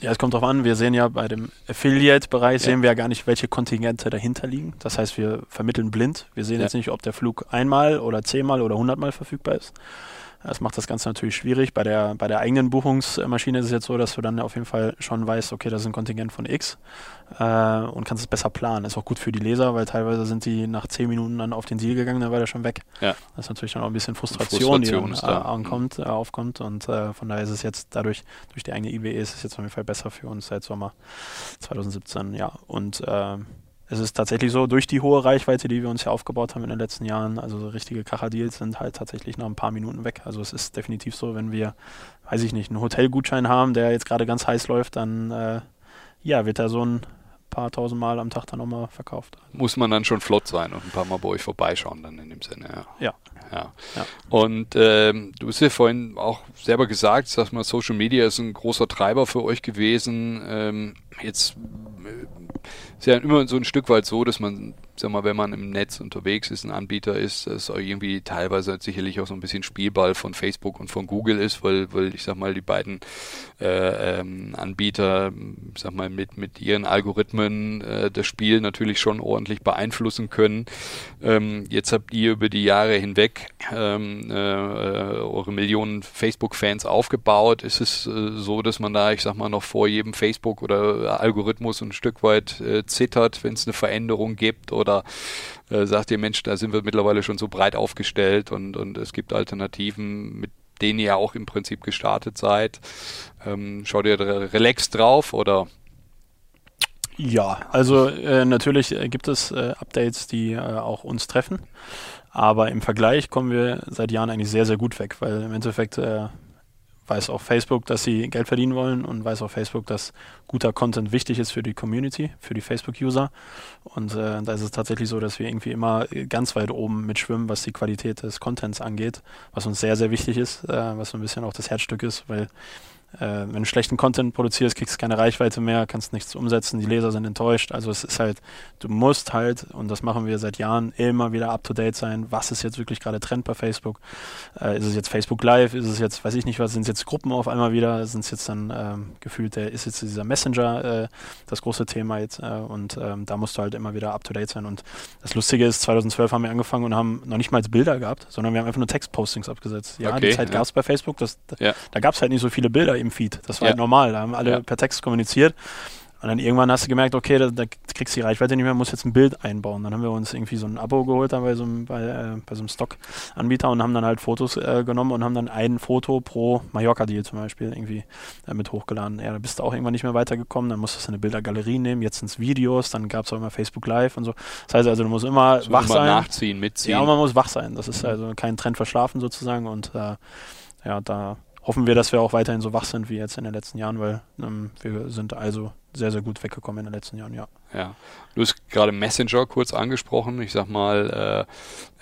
Ja, es kommt drauf an. Wir sehen ja bei dem Affiliate-Bereich Ja. sehen wir ja gar nicht, welche Kontingente dahinter liegen. Das heißt, wir vermitteln blind. Wir sehen Ja. jetzt nicht, ob der Flug einmal oder zehnmal oder hundertmal verfügbar ist. Das macht das Ganze natürlich schwierig. Bei der, bei der eigenen Buchungsmaschine ist es jetzt so, dass du dann auf jeden Fall schon weißt, okay, das ist ein Kontingent von X äh, und kannst es besser planen. Ist auch gut für die Leser, weil teilweise sind die nach zehn Minuten dann auf den Deal gegangen, dann war der schon weg. Ja. Das ist natürlich dann auch ein bisschen Frustration, Frustration die dann, äh, ankommt, äh, aufkommt und äh, von daher ist es jetzt dadurch, durch die eigene IBE ist es jetzt auf jeden Fall besser für uns seit Sommer 2017, ja. Und ähm, es ist tatsächlich so, durch die hohe Reichweite, die wir uns ja aufgebaut haben in den letzten Jahren, also so richtige Kracher-Deals sind halt tatsächlich nach ein paar Minuten weg. Also es ist definitiv so, wenn wir, weiß ich nicht, einen Hotelgutschein haben, der jetzt gerade ganz heiß läuft, dann äh, ja, wird er so ein paar tausend Mal am Tag dann nochmal verkauft. Muss man dann schon flott sein und ein paar Mal bei euch vorbeischauen dann in dem Sinne, ja. Ja. Ja. Ja. Und ähm, du hast ja vorhin auch selber gesagt, sag mal, Social Media ist ein großer Treiber für euch gewesen. Ähm, jetzt äh, ist ja immer so ein Stück weit so, dass man, sag mal, wenn man im Netz unterwegs ist, ein Anbieter ist, das auch irgendwie teilweise sicherlich auch so ein bisschen Spielball von Facebook und von Google ist, weil, weil ich sag mal, die beiden äh, ähm, Anbieter, sag mal, mit, mit ihren Algorithmen äh, das Spiel natürlich schon ordentlich beeinflussen können. Ähm, jetzt habt ihr über die Jahre hinweg ähm, äh, eure Millionen Facebook-Fans aufgebaut. Ist es äh, so, dass man da, ich sag mal, noch vor jedem Facebook oder Algorithmus ein Stück weit äh, zittert, wenn es eine Veränderung gibt? Oder äh, sagt ihr, Mensch, da sind wir mittlerweile schon so breit aufgestellt und, und es gibt Alternativen, mit denen ihr auch im Prinzip gestartet seid? Ähm, schaut ihr da relaxed drauf oder? Ja, also äh, natürlich äh, gibt es äh, Updates, die äh, auch uns treffen, aber im Vergleich kommen wir seit Jahren eigentlich sehr, sehr gut weg, weil im Endeffekt äh, weiß auch Facebook, dass sie Geld verdienen wollen und weiß auch Facebook, dass guter Content wichtig ist für die Community, für die Facebook-User. Und äh, da ist es tatsächlich so, dass wir irgendwie immer ganz weit oben mitschwimmen, was die Qualität des Contents angeht, was uns sehr, sehr wichtig ist, äh, was so ein bisschen auch das Herzstück ist, weil äh, wenn du schlechten Content produzierst, kriegst du keine Reichweite mehr, kannst nichts umsetzen, die Leser sind enttäuscht. Also es ist halt, du musst halt, und das machen wir seit Jahren, immer wieder up-to-date sein. Was ist jetzt wirklich gerade Trend bei Facebook? Äh, ist es jetzt Facebook Live? Ist es jetzt, weiß ich nicht was, sind es jetzt Gruppen auf einmal wieder? Sind es jetzt dann ähm, gefühlt, der ist jetzt dieser Messenger äh, das große Thema jetzt? Äh, und ähm, da musst du halt immer wieder up-to-date sein. Und das Lustige ist, 2012 haben wir angefangen und haben noch nicht mal Bilder gehabt, sondern wir haben einfach nur Textpostings abgesetzt. Ja, Okay, die Zeit ja. gab es bei Facebook, das, Ja. da gab es halt nicht so viele Bilder im Feed. Das war Ja. halt normal. Da haben alle Ja. per Text kommuniziert. Und dann irgendwann hast du gemerkt, okay, da, da kriegst du die Reichweite nicht mehr, musst jetzt ein Bild einbauen. Dann haben wir uns irgendwie so ein Abo geholt dann bei so einem, bei, äh, bei so einem Stock-Anbieter und haben dann halt Fotos äh, genommen und haben dann ein Foto pro Mallorca-Deal zum Beispiel irgendwie äh, mit hochgeladen. Ja, da bist du auch irgendwann nicht mehr weitergekommen, dann musstest du eine Bildergalerie nehmen, jetzt sind es Videos, dann gab es auch immer Facebook Live und so. Das heißt also, du musst immer So wach immer sein. nachziehen, mitziehen. Ja, man muss wach sein. Das ist also kein Trend verschlafen sozusagen und äh, ja, da hoffen wir, dass wir auch weiterhin so wach sind wie jetzt in den letzten Jahren, weil ähm, wir sind also sehr, sehr gut weggekommen in den letzten Jahren, ja. Ja, du hast gerade Messenger kurz angesprochen. Ich sag mal,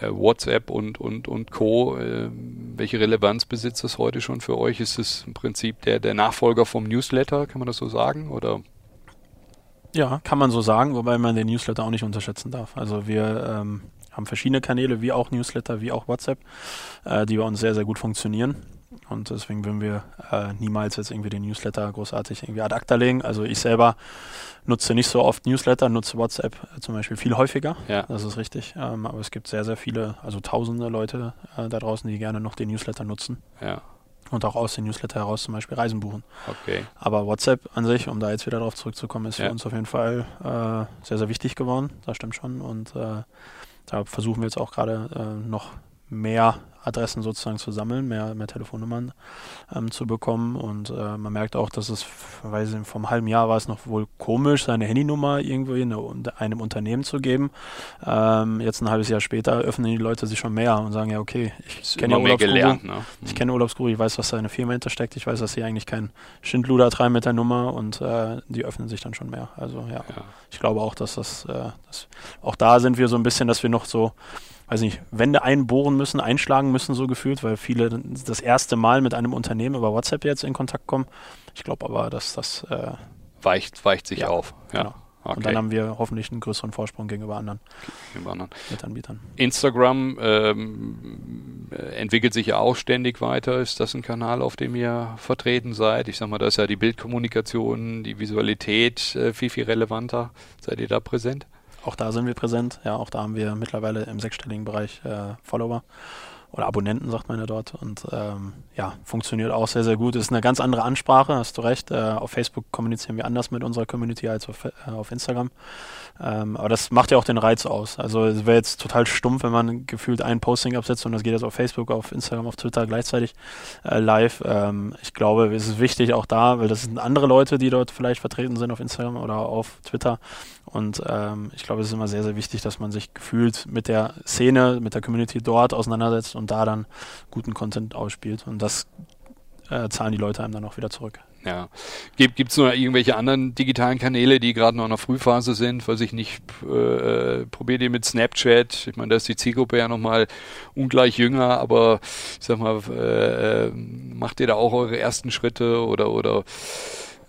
äh, äh, WhatsApp und, und, und Co. Äh, welche Relevanz besitzt das heute schon für euch? Ist es im Prinzip der, der Nachfolger vom Newsletter, kann man das so sagen? Oder? Ja, kann man so sagen, wobei man den Newsletter auch nicht unterschätzen darf. Also wir ähm, haben verschiedene Kanäle, wie auch Newsletter, wie auch WhatsApp, äh, die bei uns sehr, sehr gut funktionieren. Und deswegen würden wir äh, niemals jetzt irgendwie den Newsletter großartig irgendwie ad acta legen. Also ich selber nutze nicht so oft Newsletter, nutze WhatsApp äh, zum Beispiel viel häufiger. Ja. Das ist richtig. Ähm, aber es gibt sehr, sehr viele, also tausende Leute äh, da draußen, die gerne noch den Newsletter nutzen Ja, und auch aus dem Newsletter heraus zum Beispiel Reisen buchen. okay. Aber WhatsApp an sich, um da jetzt wieder darauf zurückzukommen, ist Ja. für uns auf jeden Fall äh, sehr, sehr wichtig geworden. Das stimmt schon. Und äh, da versuchen wir jetzt auch gerade äh, noch mehr Adressen sozusagen zu sammeln, mehr, mehr Telefonnummern ähm, zu bekommen. Und äh, man merkt auch, dass es, weiß ich, einem halben Jahr war es noch wohl komisch, seine Handynummer irgendwo in eine, einem Unternehmen zu geben. Ähm, jetzt ein halbes Jahr später öffnen die Leute sich schon mehr und sagen, ja, okay, ich kenne ja Urlaubsguru. ne? Ich kenne Urlaubsguru, ich weiß, was da eine Firma hintersteckt, ich weiß, dass sie eigentlich kein Schindluder treiben mit der Nummer und äh, die öffnen sich dann schon mehr. Also ja, Ja. ich glaube auch, dass das, äh, das, auch da sind wir so ein bisschen, dass wir noch so, weiß nicht, Wände einbohren müssen, einschlagen müssen, so gefühlt, weil viele das erste Mal mit einem Unternehmen über WhatsApp jetzt in Kontakt kommen. Ich glaube aber, dass das, äh, Weicht, weicht sich Ja, auf. Ja. genau. Okay. und dann haben wir hoffentlich einen größeren Vorsprung gegenüber anderen Im anderen. Mitanbietern. Instagram ähm, äh, entwickelt sich ja auch ständig weiter. Ist das ein Kanal, auf dem ihr vertreten seid? Ich sag mal, da ist ja die Bildkommunikation, die Visualität äh, viel, viel relevanter. Seid ihr da präsent? Auch da sind wir präsent. Ja, auch da haben wir mittlerweile im sechsstelligen Bereich äh, Follower oder Abonnenten, sagt man ja dort. Und ähm, ja, funktioniert auch sehr, sehr gut. Ist eine ganz andere Ansprache, hast du recht. Äh, auf Facebook kommunizieren wir anders mit unserer Community als auf, äh, auf Instagram. Ähm, aber das macht ja auch den Reiz aus. Also es wäre jetzt total stumpf, wenn man gefühlt ein Posting absetzt und das geht jetzt auf Facebook, auf Instagram, auf Twitter gleichzeitig äh, live. Ähm, ich glaube, es ist wichtig auch da, weil das sind andere Leute, die dort vielleicht vertreten sind auf Instagram oder auf Twitter. Und ähm, ich glaube, es ist immer sehr, sehr wichtig, dass man sich gefühlt mit der Szene, mit der Community dort auseinandersetzt und da dann guten Content ausspielt. Und das äh, zahlen die Leute einem dann auch wieder zurück. Ja. Gibt es noch irgendwelche anderen digitalen Kanäle, die gerade noch in der Frühphase sind? Weiß ich nicht, äh, probiert ihr mit Snapchat? Ich meine, da ist die Zielgruppe ja nochmal ungleich jünger, aber ich sag mal, äh, äh, macht ihr da auch eure ersten Schritte oder oder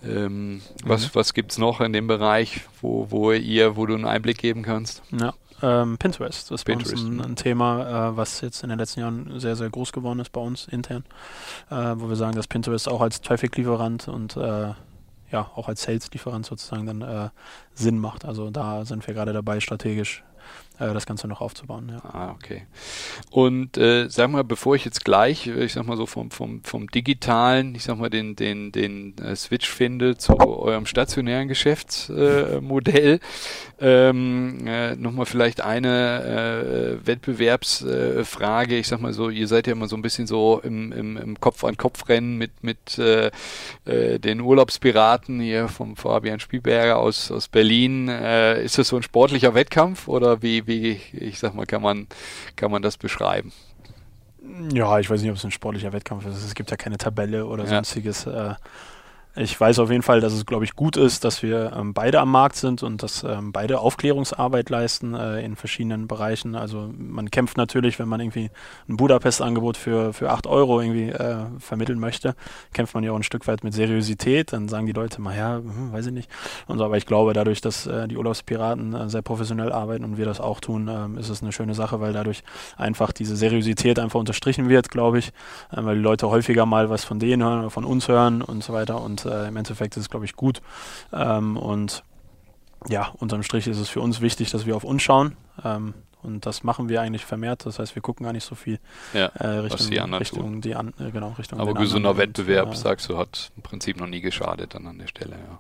ähm, was, was gibt's noch in dem Bereich, wo, wo ihr, wo du einen Einblick geben kannst? Ja. Ähm, Pinterest das ist bei Pinterest, uns ein, ein Thema, äh, was jetzt in den letzten Jahren sehr, sehr groß geworden ist bei uns intern, äh, wo wir sagen, dass Pinterest auch als Traffic-Lieferant und äh, ja, auch als Sales-Lieferant sozusagen dann äh, Sinn macht. Also da sind wir gerade dabei, strategisch das Ganze noch aufzubauen. Ja. Ah, okay. Und äh, sag mal, bevor ich jetzt gleich, äh, ich sag mal so vom, vom, vom digitalen, ich sag mal, den, den, den äh, Switch finde zu eurem stationären Geschäftsmodell, äh, ähm, äh, nochmal vielleicht eine äh, Wettbewerbsfrage. Äh, Frage. ich sag mal so, ihr seid ja immer so ein bisschen so im, im, im Kopf-an-Kopf-Rennen mit, mit äh, äh, den Urlaubspiraten hier vom Fabian Spielberger aus, aus Berlin. Äh, ist das so ein sportlicher Wettkampf oder wie, wie, ich sag mal, kann man, kann man das beschreiben? Ja, ich weiß nicht, ob es ein sportlicher Wettkampf ist. Es gibt ja keine Tabelle oder Ja. sonstiges. Äh, ich weiß auf jeden Fall, dass es, glaube ich, gut ist, dass wir ähm, beide am Markt sind und dass ähm, beide Aufklärungsarbeit leisten äh, in verschiedenen Bereichen. Also man kämpft natürlich, wenn man irgendwie ein Budapest-Angebot für, für 8 Euro irgendwie äh, vermitteln möchte, kämpft man ja auch ein Stück weit mit Seriosität. Dann sagen die Leute mal, ja, hm, weiß ich nicht. Und so, aber ich glaube, dadurch, dass äh, die Urlaubspiraten äh, sehr professionell arbeiten und wir das auch tun, ähm, ist es eine schöne Sache, weil dadurch einfach diese Seriosität einfach unterstrichen wird, glaube ich, äh, weil die Leute häufiger mal was von denen hören oder von uns hören und so weiter. Und äh, im Endeffekt ist es, glaube ich, gut. Ähm, und ja, unterm Strich ist es für uns wichtig, dass wir auf uns schauen. Ähm, und das machen wir eigentlich vermehrt. Das heißt, wir gucken gar nicht so viel Ja. äh, Richtung, die anderen Richtung die an, äh, genau, Richtung Aber gesunder anderen. Und, Wettbewerb, äh, sagst du, hat im Prinzip noch nie geschadet dann an der Stelle, ja.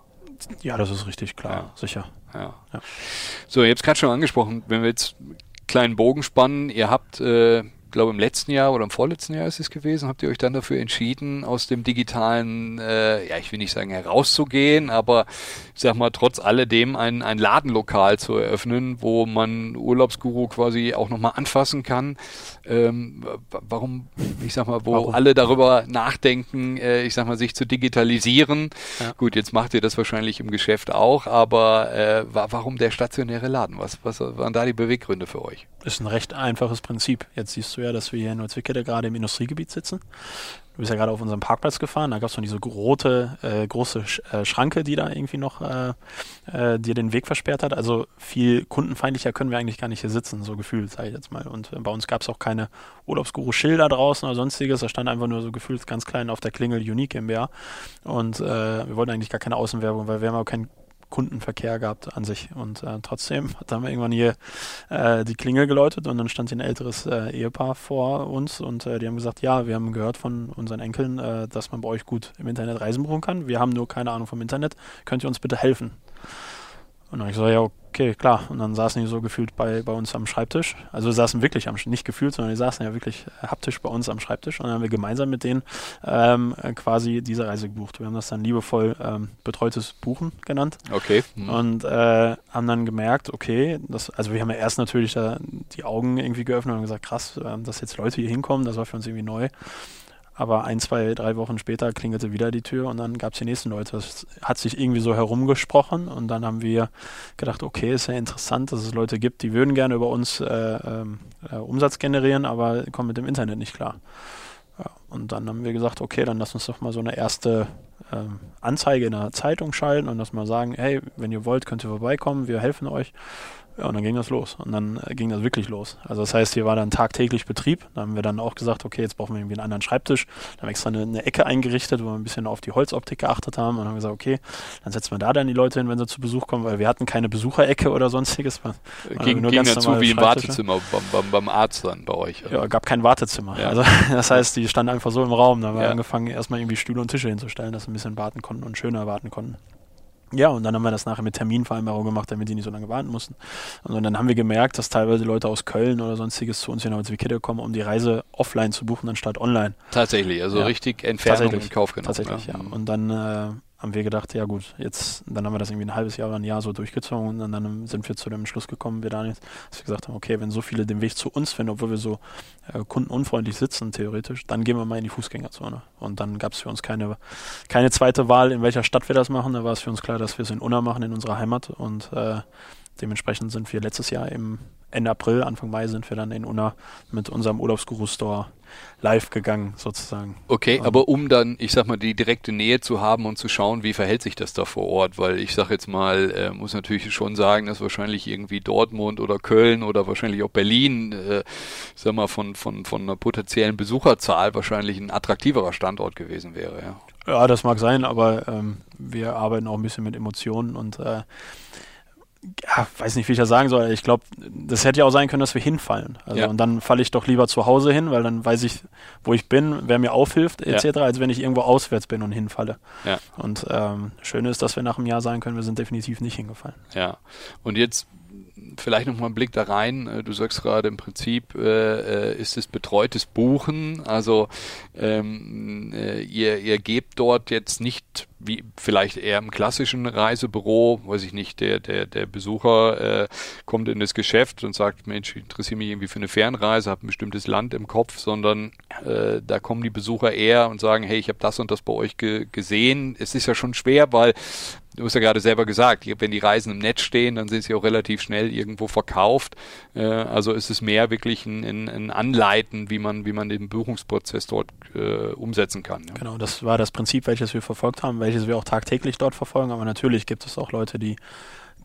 Ja, das ist richtig klar, Ja. sicher. Ja. Ja. So, ihr habt es gerade schon angesprochen, wenn wir jetzt einen kleinen Bogen spannen, ihr habt, äh, glaube im letzten Jahr oder im vorletzten Jahr ist es gewesen, habt ihr euch dann dafür entschieden, aus dem digitalen, äh, ja, ich will nicht sagen herauszugehen, aber ich sag mal, trotz alledem ein, ein Ladenlokal zu eröffnen, wo man Urlaubsguru quasi auch nochmal anfassen kann. Ähm, wa- warum, ich sag mal, wo Warum? alle darüber nachdenken, äh, ich sag mal, sich zu digitalisieren. Ja. Gut, jetzt macht ihr das wahrscheinlich im Geschäft auch, aber äh, wa warum der stationäre Laden? Was, was waren da die Beweggründe für euch? Ist ein recht einfaches Prinzip. Jetzt siehst du ja, dass wir hier in Neutzwickede gerade im Industriegebiet sitzen. Du bist ja gerade auf unserem Parkplatz gefahren, da gab es noch diese rote, äh, große Sch äh, Schranke, die da irgendwie noch äh, äh, dir den Weg versperrt hat. Also viel kundenfeindlicher können wir eigentlich gar nicht hier sitzen, so gefühlt, sage ich jetzt mal. Und äh, bei uns gab es auch keine Urlaubsguru-Schilder draußen oder sonstiges. Da stand einfach nur so gefühlt ganz klein auf der Klingel Unique GmbH. Und äh, wir wollten eigentlich gar keine Außenwerbung, weil wir haben auch keinen Kundenverkehr gehabt an sich. Und äh, trotzdem (laughs) hat dann irgendwann hier äh, die Klingel geläutet und dann stand hier ein älteres äh, Ehepaar vor uns und äh, die haben gesagt, ja, wir haben gehört von unseren Enkeln, äh, dass man bei euch gut im Internet Reisen buchen kann. Wir haben nur keine Ahnung vom Internet. Könnt ihr uns bitte helfen? Und dann habe ich gesagt, ja, okay, klar. Und dann saßen die so gefühlt bei, bei uns am Schreibtisch. Also wir saßen wirklich am, nicht gefühlt, sondern die saßen ja wirklich äh, haptisch bei uns am Schreibtisch. Und dann haben wir gemeinsam mit denen ähm, äh, quasi diese Reise gebucht. Wir haben das dann liebevoll ähm, betreutes Buchen genannt. Okay. Hm. Und äh, haben dann gemerkt, okay, das, also wir haben ja erst natürlich da die Augen irgendwie geöffnet und gesagt, krass, äh, dass jetzt Leute hier hinkommen, das war für uns irgendwie neu. Aber ein, zwei, drei Wochen später klingelte wieder die Tür und dann gab es die nächsten Leute. Das hat sich irgendwie so herumgesprochen und dann haben wir gedacht, okay, ist ja interessant, dass es Leute gibt, die würden gerne über uns äh, ähm, äh, Umsatz generieren, aber kommen mit dem Internet nicht klar. Ja, und dann haben wir gesagt, okay, dann lass uns doch mal so eine erste ähm, Anzeige in der Zeitung schalten und das mal sagen, hey, wenn ihr wollt, könnt ihr vorbeikommen, wir helfen euch. Ja, und dann ging das los. Und dann äh, ging das wirklich los. Also das heißt, hier war dann tagtäglich Betrieb. Da haben wir dann auch gesagt, okay, jetzt brauchen wir irgendwie einen anderen Schreibtisch. Dann haben wir extra eine, eine Ecke eingerichtet, wo wir ein bisschen auf die Holzoptik geachtet haben. Und dann haben wir gesagt, okay, dann setzen wir da dann die Leute hin, wenn sie zu Besuch kommen, weil wir hatten keine Besucherecke oder sonstiges. Ging nur ging ganz dazu wie im. Wartezimmer beim, beim, beim Arzt dann bei euch. Ja, gab kein Wartezimmer. Ja. Also (laughs) das heißt, die standen einfach so im Raum. Da haben wir Ja. angefangen, erstmal irgendwie Stühle und Tische hinzustellen, dass sie ein bisschen warten konnten und schöner warten konnten. Ja, und dann haben wir das nachher mit Terminvereinbarung gemacht, damit die nicht so lange warten mussten. Und dann haben wir gemerkt, dass teilweise Leute aus Köln oder sonstiges zu uns hier nach Wikipedia kommen, um die Reise offline zu buchen, anstatt online. Tatsächlich, also Ja. richtig Entfernung Tatsächlich. in Kauf genommen. Tatsächlich, ja. Mhm. Und dann äh, haben wir gedacht, ja gut, jetzt, dann haben wir das irgendwie ein halbes Jahr oder ein Jahr so durchgezogen und dann sind wir zu dem Schluss gekommen, wir Daniel, dass wir gesagt haben, okay, wenn so viele den Weg zu uns finden, obwohl wir so äh, kundenunfreundlich sitzen, theoretisch, dann gehen wir mal in die Fußgängerzone. Und dann gab es für uns keine, keine zweite Wahl, in welcher Stadt wir das machen. Da war es für uns klar, dass wir es in Unna machen, in unserer Heimat. Und äh, dementsprechend sind wir letztes Jahr im Ende April, Anfang Mai sind wir dann in Unna mit unserem Urlaubsguru-Store live gegangen, sozusagen. Okay, aber um dann, ich sag mal, die direkte Nähe zu haben und zu schauen, wie verhält sich das da vor Ort, weil ich sag jetzt mal, äh, muss natürlich schon sagen, dass wahrscheinlich irgendwie Dortmund oder Köln oder wahrscheinlich auch Berlin, äh, ich sag mal, von, von, von einer potenziellen Besucherzahl wahrscheinlich ein attraktiverer Standort gewesen wäre, ja. Ja, das mag sein, aber ähm, wir arbeiten auch ein bisschen mit Emotionen und äh, ja, weiß nicht, wie ich das sagen soll. Ich glaube, das hätte ja auch sein können, dass wir hinfallen. Also, Ja. Und dann falle ich doch lieber zu Hause hin, weil dann weiß ich, wo ich bin, wer mir aufhilft, etc., als wenn ich irgendwo auswärts bin und hinfalle. Ja. Und ähm, schön ist, dass wir nach einem Jahr sagen können, wir sind definitiv nicht hingefallen. Ja, und jetzt vielleicht nochmal einen Blick da rein. Äh, Du sagst gerade im Prinzip äh, äh, ist es betreutes Buchen. Also ähm, äh, ihr, ihr gebt dort jetzt nicht wie vielleicht eher im klassischen Reisebüro, weiß ich nicht, der, der, der Besucher äh, kommt in das Geschäft und sagt, Mensch, ich interessiere mich irgendwie für eine Fernreise, habe ein bestimmtes Land im Kopf, sondern äh, da kommen die Besucher eher und sagen, hey, ich habe das und das bei euch ge gesehen. Es ist ja schon schwer, weil Du hast ja gerade selber gesagt, wenn die Reisen im Netz stehen, dann sind sie auch relativ schnell irgendwo verkauft. Äh, also ist es mehr wirklich ein, ein, ein Anleiten, wie man, wie man den Buchungsprozess dort äh, umsetzen kann. Ja. Genau, das war das Prinzip, welches wir verfolgt haben, welches wir auch tagtäglich dort verfolgen. Aber natürlich gibt es auch Leute, die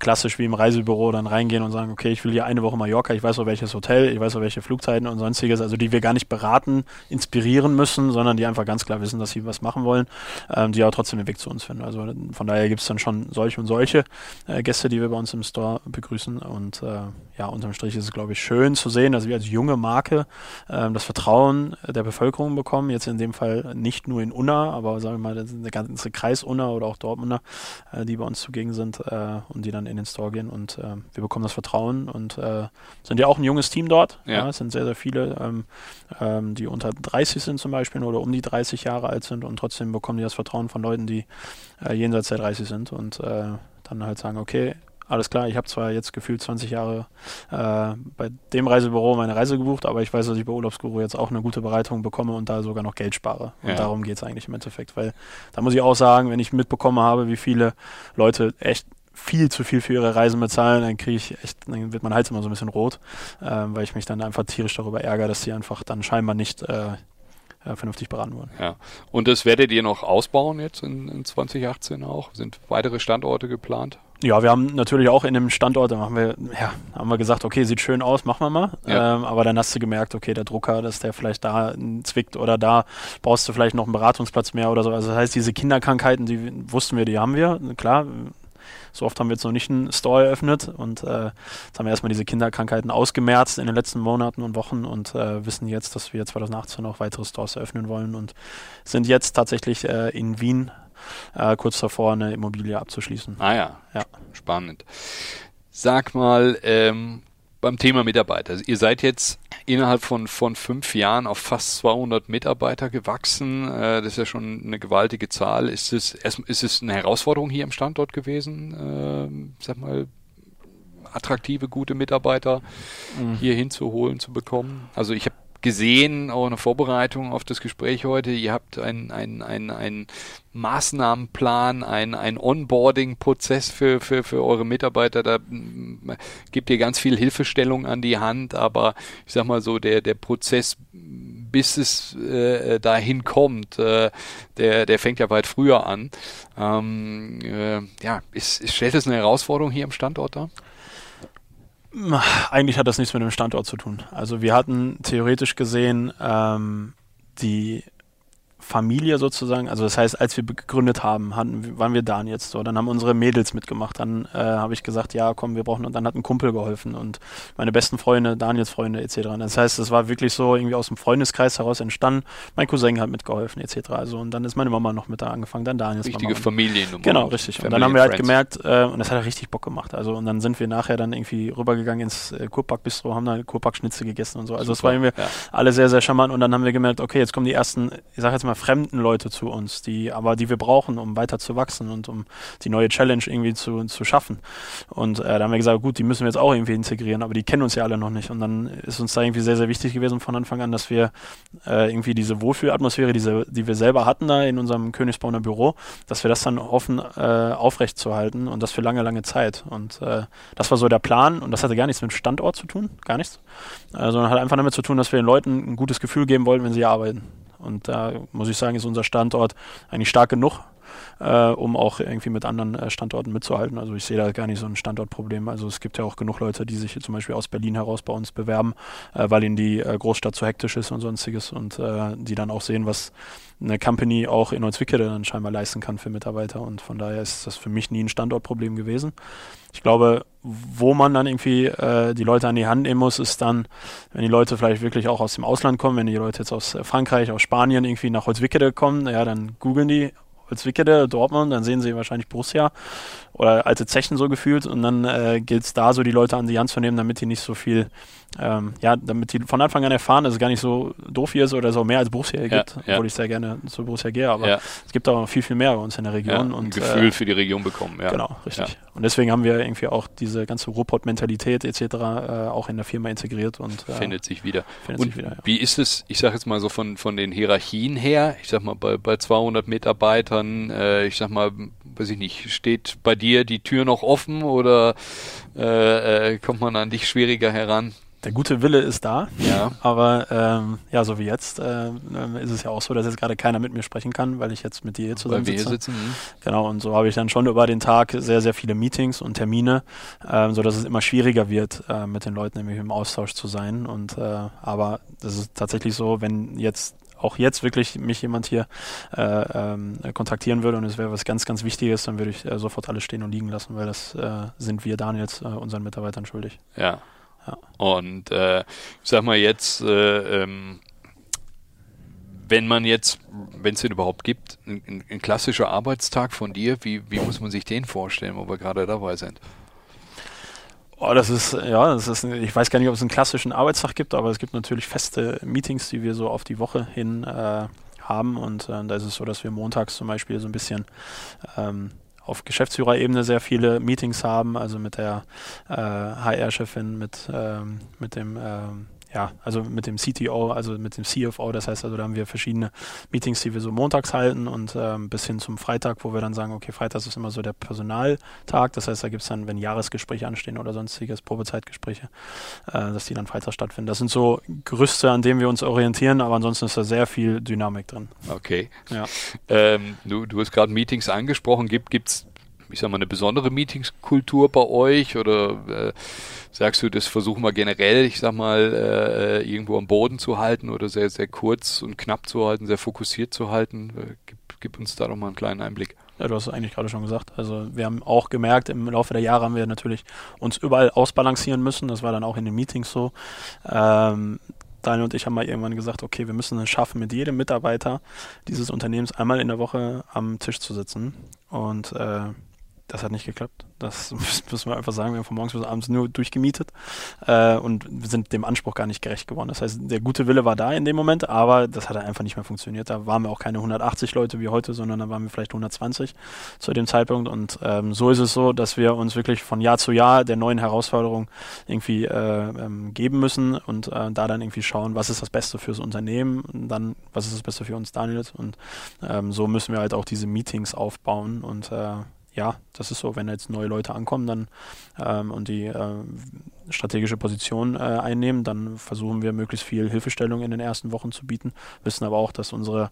klassisch wie im Reisebüro dann reingehen und sagen, okay, ich will hier eine Woche Mallorca, ich weiß auch welches Hotel, ich weiß auch welche Flugzeiten und sonstiges, also die wir gar nicht beraten, inspirieren müssen, sondern die einfach ganz klar wissen, dass sie was machen wollen, ähm, die aber trotzdem den Weg zu uns finden. Also von daher gibt es dann schon solche und solche äh, Gäste, die wir bei uns im Store begrüßen und äh, ja, unterm Strich ist es, glaube ich, schön zu sehen, dass wir als junge Marke ähm, das Vertrauen der Bevölkerung bekommen. Jetzt in dem Fall nicht nur in Unna, aber sagen wir mal, der ganze Kreis Unna oder auch Dortmunder, äh, die bei uns zugegen sind äh, und die dann in den Store gehen. Und äh, wir bekommen das Vertrauen und äh, sind ja auch ein junges Team dort. Ja. ja es sind sehr, sehr viele, ähm, ähm, die unter 30 sind zum Beispiel oder um die 30 Jahre alt sind und trotzdem bekommen die das Vertrauen von Leuten, die äh, jenseits der 30 sind und äh, dann halt sagen, okay, alles klar, ich habe zwar jetzt gefühlt 20 Jahre äh, bei dem Reisebüro meine Reise gebucht, aber ich weiß, dass ich bei Urlaubsguru jetzt auch eine gute Bereitung bekomme und da sogar noch Geld spare. Und ja. darum geht es eigentlich im Endeffekt, weil da muss ich auch sagen, wenn ich mitbekommen habe, wie viele Leute echt viel zu viel für ihre Reisen bezahlen, dann kriege ich echt, dann wird mein Hals immer so ein bisschen rot, äh, weil ich mich dann einfach tierisch darüber ärgere, dass sie einfach dann scheinbar nicht äh, äh, vernünftig beraten wurden. Ja. Und das werdet ihr noch ausbauen jetzt in, in 2018 auch? Sind weitere Standorte geplant? Ja, wir haben natürlich auch in dem Standort, da haben wir, ja, haben wir gesagt, okay, sieht schön aus, machen wir mal. Ja. Ähm, aber dann hast du gemerkt, okay, der Drucker, dass der vielleicht da zwickt oder da brauchst du vielleicht noch einen Beratungsplatz mehr oder so. Also das heißt, diese Kinderkrankheiten, die wussten wir, die haben wir. Klar, so oft haben wir jetzt noch nicht einen Store eröffnet und äh, jetzt haben wir erstmal diese Kinderkrankheiten ausgemerzt in den letzten Monaten und Wochen und äh, wissen jetzt, dass wir 2018 noch weitere Stores eröffnen wollen und sind jetzt tatsächlich äh, in Wien äh, kurz davor, eine Immobilie abzuschließen. Ah ja, ja. spannend. Sag mal, ähm, beim Thema Mitarbeiter. Ihr seid jetzt innerhalb von, von fünf Jahren auf fast 200 Mitarbeiter gewachsen. Äh, das ist ja schon eine gewaltige Zahl. Ist es, ist es eine Herausforderung hier im Standort gewesen? Äh, sag mal, attraktive, gute Mitarbeiter mhm. hier hinzuholen, zu bekommen? Also ich habe gesehen, auch in der Vorbereitung auf das Gespräch heute, ihr habt einen ein, ein, ein Maßnahmenplan, ein, ein Onboarding-Prozess für, für, für eure Mitarbeiter. Da mm, gibt ihr ganz viel Hilfestellung an die Hand, aber ich sag mal so, der, der Prozess, bis es äh, dahin kommt, äh, der, der fängt ja weit früher an. Ähm, äh, ja, ist, ist, stellt es eine Herausforderung hier im Standort da? Eigentlich hat das nichts mit dem Standort zu tun. Also wir hatten theoretisch gesehen ähm, die Familie sozusagen, also das heißt, als wir gegründet haben, hatten, waren wir da jetzt so, dann haben unsere Mädels mitgemacht, dann äh, habe ich gesagt, ja komm, wir brauchen, und dann hat ein Kumpel geholfen und meine besten Freunde, Daniels Freunde etc. Das heißt, es war wirklich so irgendwie aus dem Freundeskreis heraus entstanden, mein Cousin hat mitgeholfen etc. Also und dann ist meine Mama noch mit da angefangen, dann Daniels Richtige Mama. Familiennummer. Genau, richtig. Family und dann haben wir halt gemerkt, äh, und das hat richtig Bock gemacht, also und dann sind wir nachher dann irgendwie rübergegangen ins äh, Kurpack-Bistro, haben da Kurpack-Schnitzel gegessen und so, also es war irgendwie ja. alle sehr, sehr charmant und dann haben wir gemerkt, okay, jetzt kommen die ersten, ich sag jetzt mal, fremden Leute zu uns, die aber die wir brauchen, um weiter zu wachsen und um die neue Challenge irgendwie zu, zu schaffen. Und äh, da haben wir gesagt, gut, die müssen wir jetzt auch irgendwie integrieren, aber die kennen uns ja alle noch nicht. Und dann ist uns da irgendwie sehr, sehr wichtig gewesen von Anfang an, dass wir äh, irgendwie diese Wohlfühlatmosphäre, diese, die wir selber hatten da in unserem Königsbrauner Büro, dass wir das dann offen äh, aufrecht zu halten und das für lange, lange Zeit. Und äh, das war so der Plan und das hatte gar nichts mit Standort zu tun, gar nichts, äh, sondern hat einfach damit zu tun, dass wir den Leuten ein gutes Gefühl geben wollen, wenn sie arbeiten. Und da muss ich sagen, ist unser Standort eigentlich stark genug, äh, um auch irgendwie mit anderen äh, Standorten mitzuhalten. Also ich sehe da gar nicht so ein Standortproblem. Also es gibt ja auch genug Leute, die sich zum Beispiel aus Berlin heraus bei uns bewerben, äh, weil ihnen die äh, Großstadt zu hektisch ist und sonstiges und äh, die dann auch sehen, was eine Company auch in Holzwickede dann scheinbar leisten kann für Mitarbeiter. Und von daher ist das für mich nie ein Standortproblem gewesen. Ich glaube, wo man dann irgendwie äh, die Leute an die Hand nehmen muss, ist dann, wenn die Leute vielleicht wirklich auch aus dem Ausland kommen, wenn die Leute jetzt aus Frankreich, aus Spanien irgendwie nach Holzwickede kommen, ja, dann googeln die Holzwickede, Dortmund, dann sehen sie wahrscheinlich Borussia oder alte Zechen so gefühlt und dann äh, gilt es da so, die Leute an die Hand zu nehmen, damit die nicht so viel, ähm, ja, damit die von Anfang an erfahren, dass es gar nicht so doof hier ist oder so mehr als Borussia ja, gibt, obwohl ich sehr gerne zu Borussia gehe, aber es gibt auch viel, viel mehr bei uns in der Region. und, ein Gefühl äh, für die Region bekommen, ja. Genau, richtig. Und deswegen haben wir irgendwie auch diese ganze Ruhrpott-Mentalität etc. Äh, auch in der Firma integriert und äh, findet sich wieder. Findet und sich wieder, wie ist es, ich sage jetzt mal so von, von den Hierarchien her, ich sag mal bei, bei 200 Mitarbeitern, äh, ich sag mal, weiß ich nicht, steht bei dir die Tür noch offen oder äh, äh, kommt man an dich schwieriger heran? Der gute Wille ist da, ja. aber ähm, ja, so wie jetzt äh, ist es ja auch so, dass jetzt gerade keiner mit mir sprechen kann, weil ich jetzt mit dir zusammen sitze. sitzen. Mh. Genau, und so habe ich dann schon über den Tag sehr, sehr viele Meetings und Termine, ähm, so dass es immer schwieriger wird, äh, mit den Leuten nämlich im Austausch zu sein. Und äh, aber das ist tatsächlich so, wenn jetzt auch jetzt wirklich mich jemand hier äh, ähm, kontaktieren würde und es wäre was ganz, ganz Wichtiges, dann würde ich äh, sofort alles stehen und liegen lassen, weil das äh, sind wir Daniels, äh, unseren Mitarbeitern schuldig. Ja. Ja. Und äh, ich sag mal jetzt, äh, ähm, wenn man jetzt, wenn es den überhaupt gibt, ein, ein, klassischer Arbeitstag von dir, wie, wie muss man sich den vorstellen, wo wir gerade dabei sind? Oh, das ist, ja, das ist, ich weiß gar nicht, ob es einen klassischen Arbeitstag gibt, aber es gibt natürlich feste Meetings, die wir so auf die Woche hin äh, haben. Und äh, da ist es so, dass wir montags zum Beispiel so ein bisschen ähm, auf Geschäftsführerebene sehr viele Meetings haben, also mit der äh, HR-Chefin, mit, ähm, mit dem ähm, ja, also mit dem CTO, also mit dem CFO, das heißt also, da haben wir verschiedene Meetings, die wir so montags halten und ähm, bis hin zum Freitag, wo wir dann sagen, okay, Freitag ist immer so der Personaltag, das heißt, da gibt es dann, wenn Jahresgespräche anstehen oder sonstiges, Probezeitgespräche, äh, dass die dann Freitag stattfinden. Das sind so Gerüste, an denen wir uns orientieren, aber ansonsten ist da sehr viel Dynamik drin. Okay. Ja. Ähm, du, du hast gerade Meetings angesprochen, gibt es ich sag mal, eine besondere Meetingskultur bei euch oder äh, sagst du, das versuchen wir generell, ich sag mal, äh, irgendwo am Boden zu halten oder sehr, sehr kurz und knapp zu halten, sehr fokussiert zu halten? Äh, gib, gib uns da doch mal einen kleinen Einblick. Ja, du hast es eigentlich gerade schon gesagt. Also wir haben auch gemerkt, im Laufe der Jahre haben wir natürlich uns überall ausbalancieren müssen. Das war dann auch in den Meetings so. Ähm, Daniel und ich haben mal irgendwann gesagt, okay, wir müssen es schaffen, mit jedem Mitarbeiter dieses Unternehmens einmal in der Woche am Tisch zu sitzen. Und äh, das hat nicht geklappt. Das (laughs) müssen wir einfach sagen. Wir haben von morgens bis abends nur durchgemietet äh, und sind dem Anspruch gar nicht gerecht geworden. Das heißt, der gute Wille war da in dem Moment, aber das hat einfach nicht mehr funktioniert. Da waren wir auch keine 180 Leute wie heute, sondern da waren wir vielleicht 120 zu dem Zeitpunkt. Und ähm, so ist es so, dass wir uns wirklich von Jahr zu Jahr der neuen Herausforderung irgendwie äh, ähm, geben müssen und äh, da dann irgendwie schauen, was ist das Beste fürs Unternehmen, und dann was ist das Beste für uns, Daniel. Und ähm, so müssen wir halt auch diese Meetings aufbauen und äh, ja, das ist so, wenn jetzt neue Leute ankommen dann ähm, und die äh, strategische Position äh, einnehmen, dann versuchen wir möglichst viel Hilfestellung in den ersten Wochen zu bieten, wissen aber auch, dass unsere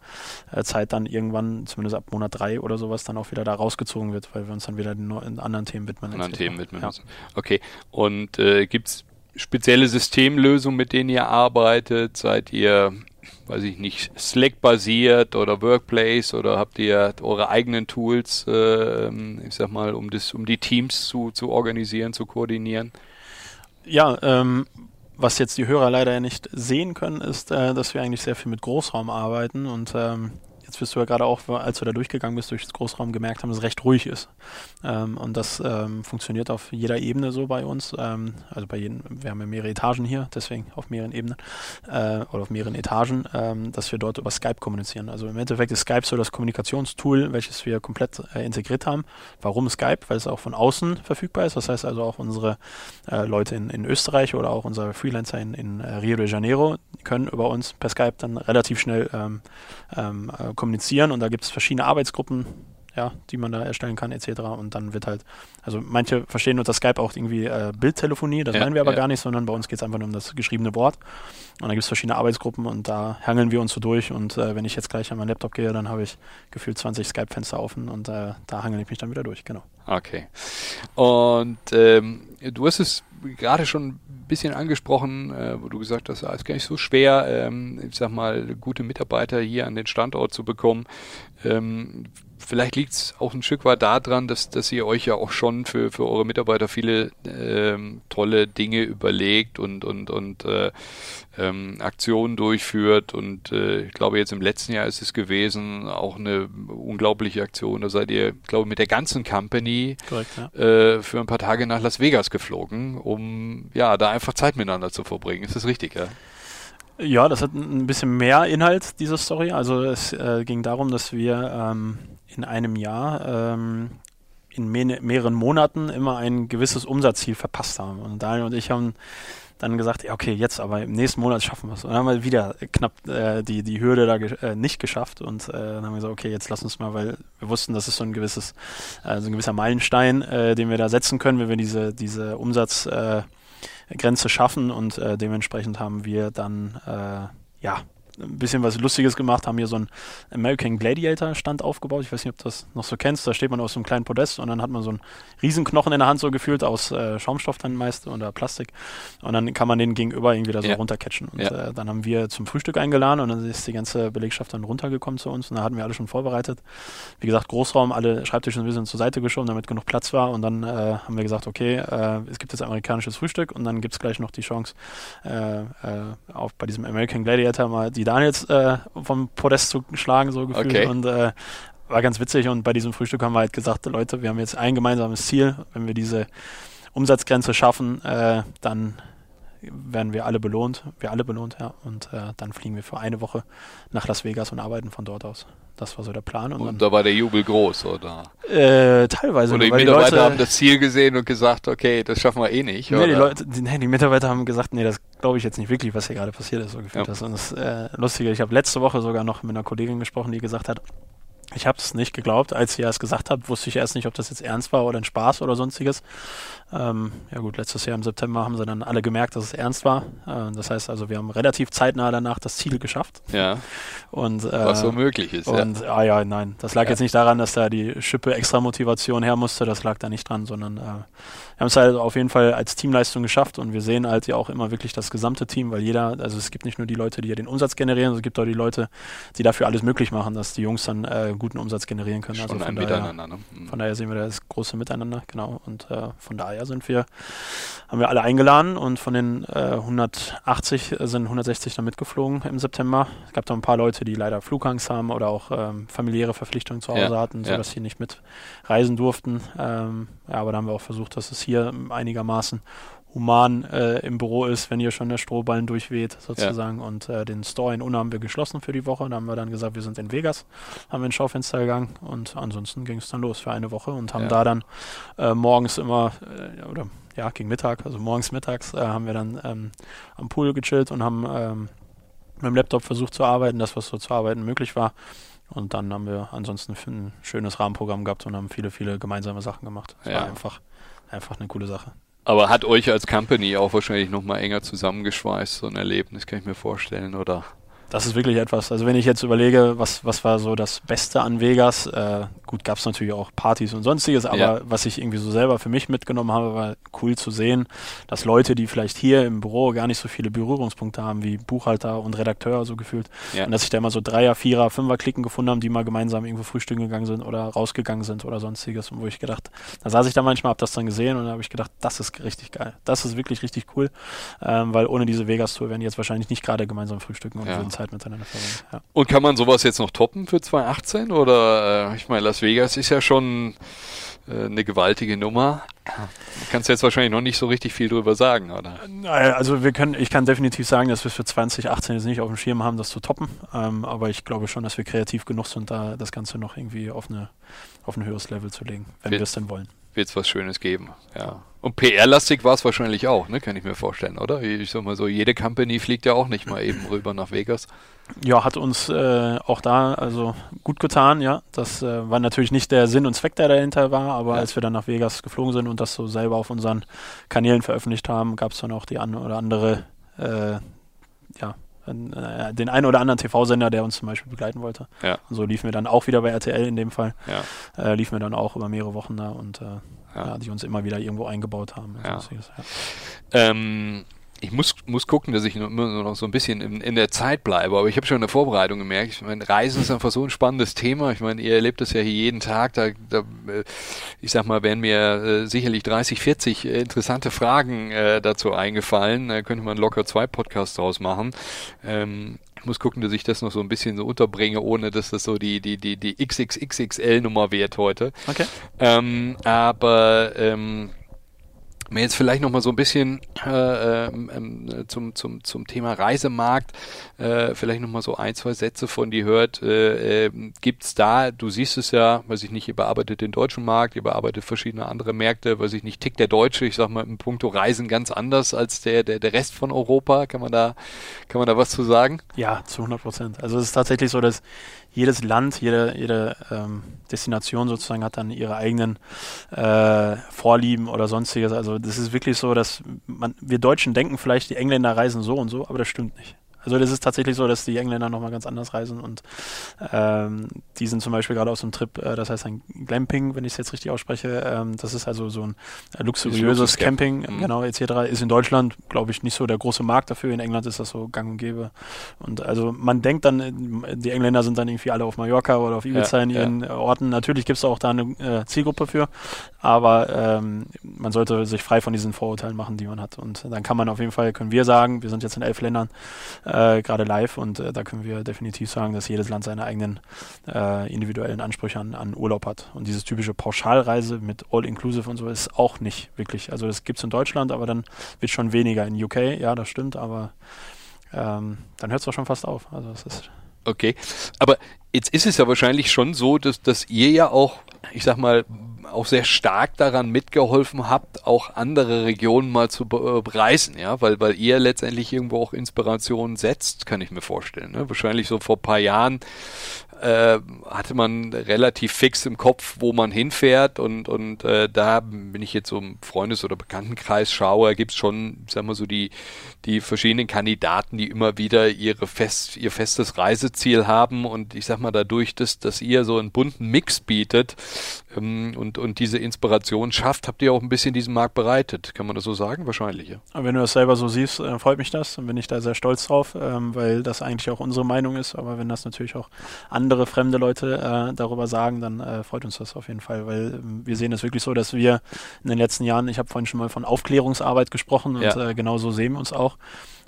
äh, Zeit dann irgendwann, zumindest ab Monat drei oder sowas, dann auch wieder da rausgezogen wird, weil wir uns dann wieder den in anderen Themen widmen. Anderen Themen widmen ja. müssen. Okay, und äh, gibt es spezielle Systemlösungen, mit denen ihr arbeitet? Seid ihr weiß ich nicht, Slack-basiert oder Workplace oder habt ihr eure eigenen Tools, äh, ich sag mal, um das, um die Teams zu, zu organisieren, zu koordinieren? Ja, ähm, was jetzt die Hörer leider nicht sehen können, ist, äh, dass wir eigentlich sehr viel mit Großraum arbeiten und ähm, jetzt wirst du ja gerade auch, als du da durchgegangen bist durch das Großraum, gemerkt haben, dass es recht ruhig ist. Ähm, und das ähm, funktioniert auf jeder Ebene so bei uns. Ähm, also bei jedem, wir haben ja mehrere Etagen hier, deswegen auf mehreren Ebenen äh, oder auf mehreren Etagen, ähm, dass wir dort über Skype kommunizieren. Also im Endeffekt ist Skype so das Kommunikationstool, welches wir komplett äh, integriert haben. Warum Skype? Weil es auch von außen verfügbar ist. Das heißt also auch unsere äh, Leute in, in Österreich oder auch unsere Freelancer in, in äh, Rio de Janeiro können über uns per Skype dann relativ schnell ähm, ähm, äh, kommunizieren und da gibt es verschiedene Arbeitsgruppen, ja, die man da erstellen kann, etc. Und dann wird halt, also manche verstehen unter Skype auch irgendwie äh, Bildtelefonie, das ja, meinen wir aber ja. gar nicht, sondern bei uns geht es einfach nur um das geschriebene Wort. Und da gibt es verschiedene Arbeitsgruppen und da hangeln wir uns so durch. Und äh, wenn ich jetzt gleich an meinen Laptop gehe, dann habe ich gefühlt 20 Skype-Fenster offen und äh, da hangel ich mich dann wieder durch, genau. Okay. Und ähm, du hast es gerade schon ein bisschen angesprochen, äh, wo du gesagt hast, es ist gar nicht so schwer, ähm, ich sag mal, gute Mitarbeiter hier an den Standort zu bekommen. Ähm, vielleicht liegt es auch ein Stück weit daran, dass, dass ihr euch ja auch schon für, für eure Mitarbeiter viele ähm, tolle Dinge überlegt und, und, und äh, ähm, Aktionen durchführt. Und äh, ich glaube, jetzt im letzten Jahr ist es gewesen, auch eine unglaubliche Aktion. Da seid ihr, glaube ich, mit der ganzen Company Korrekt, ja. äh, für ein paar Tage nach Las Vegas geflogen, um ja da einfach Zeit miteinander zu verbringen. Ist das richtig, ja? Ja, das hat ein bisschen mehr Inhalt, diese Story. Also es äh, ging darum, dass wir ähm, in einem Jahr ähm, in me mehreren Monaten immer ein gewisses Umsatzziel verpasst haben. Und Daniel und ich haben dann gesagt, ja, okay, jetzt aber im nächsten Monat schaffen wir es. Und dann haben wir wieder knapp äh, die, die Hürde da ge äh, nicht geschafft und äh, dann haben wir gesagt, okay, jetzt lass uns mal, weil wir wussten, das ist so ein gewisses, äh, so ein gewisser Meilenstein, äh, den wir da setzen können, wenn wir diese, diese Umsatzgrenze äh, schaffen und äh, dementsprechend haben wir dann äh, ja ein bisschen was Lustiges gemacht, haben hier so einen American Gladiator Stand aufgebaut. Ich weiß nicht, ob du das noch so kennst. Da steht man auf so einem kleinen Podest und dann hat man so einen Riesenknochen in der Hand so gefühlt aus äh, Schaumstoff dann meist oder Plastik. Und dann kann man den gegenüber irgendwie da so Ja. runtercatchen. Und Ja. äh, dann haben wir zum Frühstück eingeladen und dann ist die ganze Belegschaft dann runtergekommen zu uns und da hatten wir alle schon vorbereitet. Wie gesagt, Großraum, alle Schreibtische ein bisschen zur Seite geschoben, damit genug Platz war. Und dann äh, haben wir gesagt, okay, äh, es gibt jetzt amerikanisches Frühstück und dann gibt es gleich noch die Chance, äh, äh, auch bei diesem American Gladiator mal die Daniels äh, vom Podest zu schlagen, so gefühlt. Okay. Und äh, war ganz witzig. Und bei diesem Frühstück haben wir halt gesagt, Leute, wir haben jetzt ein gemeinsames Ziel. Wenn wir diese Umsatzgrenze schaffen, äh, dann werden wir alle belohnt, wir alle belohnt, ja. Und äh, dann fliegen wir für eine Woche nach Las Vegas und arbeiten von dort aus. Das war so der Plan. Und, Und da war der Jubel groß, oder? äh, teilweise, Oder die weil die Mitarbeiter Leute, haben das Ziel gesehen und gesagt, okay, das schaffen wir eh nicht. Nee, oder? die, Leute, die, nee, die Mitarbeiter haben gesagt, nee, das glaube ich jetzt nicht wirklich, was hier gerade passiert ist, so gefühlt Ja. das. Und das äh, Lustige, ich habe letzte Woche sogar noch mit einer Kollegin gesprochen, die gesagt hat, ich habe es nicht geglaubt, als sie es gesagt hat, wusste ich erst nicht, ob das jetzt ernst war oder ein Spaß oder sonstiges. Ähm, ja gut, letztes Jahr im September haben sie dann alle gemerkt, dass es ernst war. Äh, das heißt also, wir haben relativ zeitnah danach das Ziel geschafft. ja, Und, äh, was so möglich ist. Ja. und ah ja, nein, das lag Ja. jetzt nicht daran, dass da die Schippe extra Motivation her musste, das lag da nicht dran, sondern äh, wir haben es halt auf jeden Fall als Teamleistung geschafft und wir sehen halt ja auch immer wirklich das gesamte Team, weil jeder, also es gibt nicht nur die Leute, die ja den Umsatz generieren, es gibt auch die Leute, die dafür alles möglich machen, dass die Jungs dann äh, guten Umsatz generieren können. Schon also ein von daher, Miteinander. Ne? Mhm. von daher sehen wir das große Miteinander, genau. Und äh, von daher sind wir, haben wir alle eingeladen und von den äh, 180 sind 160 dann mitgeflogen im September. Es gab da ein paar Leute, die leider Flugangst haben oder auch ähm, familiäre Verpflichtungen zu Hause Ja, hatten, ja. sodass sie nicht mitreisen durften. Ähm, ja, aber da haben wir auch versucht, dass es hier einigermaßen human äh, im Büro ist, wenn hier schon der Strohballen durchweht, sozusagen. Und äh, den Store in Unna haben wir geschlossen für die Woche. Da haben wir dann gesagt, wir sind in Vegas, haben wir ins Schaufenster gegangen und ansonsten ging es dann los für eine Woche und haben Ja. da dann äh, morgens immer, äh, oder ja, gegen Mittag, also morgens, mittags, äh, haben wir dann ähm, am Pool gechillt und haben ähm, mit dem Laptop versucht zu arbeiten, das, was so zu arbeiten möglich war. Und dann haben wir ansonsten ein schönes Rahmenprogramm gehabt und haben viele, viele gemeinsame Sachen gemacht. Es Ja. war einfach, einfach eine coole Sache. Aber hat euch als Company auch wahrscheinlich nochmal enger zusammengeschweißt, so ein Erlebnis, kann ich mir vorstellen, oder? Das ist wirklich etwas. Also wenn ich jetzt überlege, was, was war so das Beste an Vegas, äh, gut, gab es natürlich auch Partys und sonstiges, aber Ja. was ich irgendwie so selber für mich mitgenommen habe, war cool zu sehen, dass Leute, die vielleicht hier im Büro gar nicht so viele Berührungspunkte haben wie Buchhalter und Redakteur, so gefühlt, Ja. und dass sich da immer so Dreier, Vierer, Fünfer-Klicken gefunden haben, die mal gemeinsam irgendwo frühstücken gegangen sind oder rausgegangen sind oder sonstiges. Und wo ich gedacht, da saß ich da manchmal, hab das dann gesehen und da habe ich gedacht, das ist richtig geil. Das ist wirklich richtig cool, ähm, weil ohne diese Vegas-Tour wären die jetzt wahrscheinlich nicht gerade gemeinsam frühstücken und Ja. würden Zeit miteinander verbringen. Ja. Und kann man sowas jetzt noch toppen für 2018? Oder, äh, ich meine, Las Vegas ist ja schon äh, eine gewaltige Nummer. Du kannst jetzt wahrscheinlich noch nicht so richtig viel drüber sagen, oder? Naja, Also wir können, ich kann definitiv sagen, dass wir es für 2018 jetzt nicht auf dem Schirm haben, das zu toppen. Ähm, aber ich glaube schon, dass wir kreativ genug sind, da das Ganze noch irgendwie auf, eine, auf ein höheres Level zu legen, wenn Wir- wir es denn wollen. Wird es was Schönes geben, ja. Und PR-lastig war es wahrscheinlich auch, ne? Kann ich mir vorstellen, oder? Ich sag mal so, jede Company fliegt ja auch nicht mal eben rüber nach Vegas. Ja, hat uns äh, auch da also gut getan, ja. Das äh, war natürlich nicht der Sinn und Zweck, der dahinter war, aber Ja. als wir dann nach Vegas geflogen sind und das so selber auf unseren Kanälen veröffentlicht haben, gab es dann auch die eine oder andere, äh, ja, äh, den einen oder anderen TV-Sender, der uns zum Beispiel begleiten wollte. Ja. Und so liefen wir dann auch wieder bei RTL in dem Fall, Ja. äh, liefen wir dann auch über mehrere Wochen da und äh, Ja. die uns immer wieder irgendwo eingebaut haben. ja. Ähm, ich muss, muss gucken, dass ich noch, immer noch so ein bisschen in, in der Zeit bleibe, aber ich habe schon in der Vorbereitung gemerkt, ich meine, Reisen ist einfach so ein spannendes Thema. Ich meine, ihr erlebt das ja hier jeden Tag. Da, da äh, ich sag mal, wären mir äh, sicherlich 30, 40 äh, interessante Fragen äh, dazu eingefallen. Da könnte man locker zwei Podcasts draus machen. Ähm, ich muss gucken, dass ich das noch so ein bisschen so unterbringe, ohne dass das so die, die, die, die XXXXL-Nummer wird heute. Okay. Ähm, aber ähm, mir jetzt vielleicht noch mal so ein bisschen äh, ähm, ähm, zum, zum, zum Thema Reisemarkt äh, vielleicht noch mal so ein, zwei Sätze von dir hört. Äh, äh, gibt's da, du siehst es ja, weiß ich nicht, ihr bearbeitet den deutschen Markt, ihr bearbeitet verschiedene andere Märkte, weiß ich nicht, tickt der Deutsche, ich sag mal, im Punkto Reisen ganz anders als der, der, der Rest von Europa. Kann man da, kann man da was zu sagen? Ja, zu 100 Prozent. Also es ist tatsächlich so, dass jedes Land, jede, jede ähm, Destination sozusagen hat dann ihre eigenen äh, Vorlieben oder sonstiges. Also das ist wirklich so, dass man, wir Deutschen denken vielleicht, die Engländer reisen so und so, aber das stimmt nicht. Also das ist tatsächlich so, dass die Engländer nochmal ganz anders reisen und ähm, die sind zum Beispiel gerade auf so einem Trip, äh, das heißt ein Glamping, wenn ich es jetzt richtig ausspreche. Ähm, das ist also so ein äh, luxuriöses Camping, mhm. genau, etc. Ist in Deutschland, glaube ich, nicht so der große Markt dafür. In England ist das so gang und gäbe. Und also man denkt dann, die Engländer sind dann irgendwie alle auf Mallorca oder auf Ibiza ja, in ihren ja. Orten. Natürlich gibt es auch da eine äh, Zielgruppe für, aber ähm, man sollte sich frei von diesen Vorurteilen machen, die man hat. Und dann kann man auf jeden Fall, können wir sagen, wir sind jetzt in elf Ländern äh, gerade live und äh, da können wir definitiv sagen, dass jedes Land seine eigenen äh, individuellen Ansprüche an, an Urlaub hat. Und dieses typische Pauschalreise mit All-Inclusive und so ist auch nicht wirklich. Also das gibt es in Deutschland, aber dann wird schon weniger. In UK, ja, das stimmt, aber ähm, dann hört es doch schon fast auf. Also es ist Okay, aber jetzt ist es ja wahrscheinlich schon so, dass, dass ihr ja auch, ich sag mal, auch sehr stark daran mitgeholfen habt, auch andere Regionen mal zu bereisen, ja, weil, weil ihr letztendlich irgendwo auch Inspiration setzt, kann ich mir vorstellen. Ne? Wahrscheinlich so vor paar Jahren äh, hatte man relativ fix im Kopf, wo man hinfährt und, und äh, da, wenn ich jetzt so im Freundes- oder Bekanntenkreis schaue, gibt es schon, sagen wir so, die, die verschiedenen Kandidaten, die immer wieder ihre fest, ihr festes Reiseziel haben und ich sag mal dadurch, dass, dass ihr so einen bunten Mix bietet ähm, und, und diese Inspiration schafft, habt ihr auch ein bisschen diesen Markt bereitet. Kann man das so sagen? Wahrscheinlich, ja. Wenn du das selber so siehst, äh, freut mich das und bin ich da sehr stolz drauf, ähm, weil das eigentlich auch unsere Meinung ist, aber wenn das natürlich auch andere andere fremde Leute äh, darüber sagen, dann äh, freut uns das auf jeden Fall, weil äh, wir sehen es wirklich so, dass wir in den letzten Jahren, ich habe vorhin schon mal von Aufklärungsarbeit gesprochen und ja. äh, genau so sehen wir uns auch.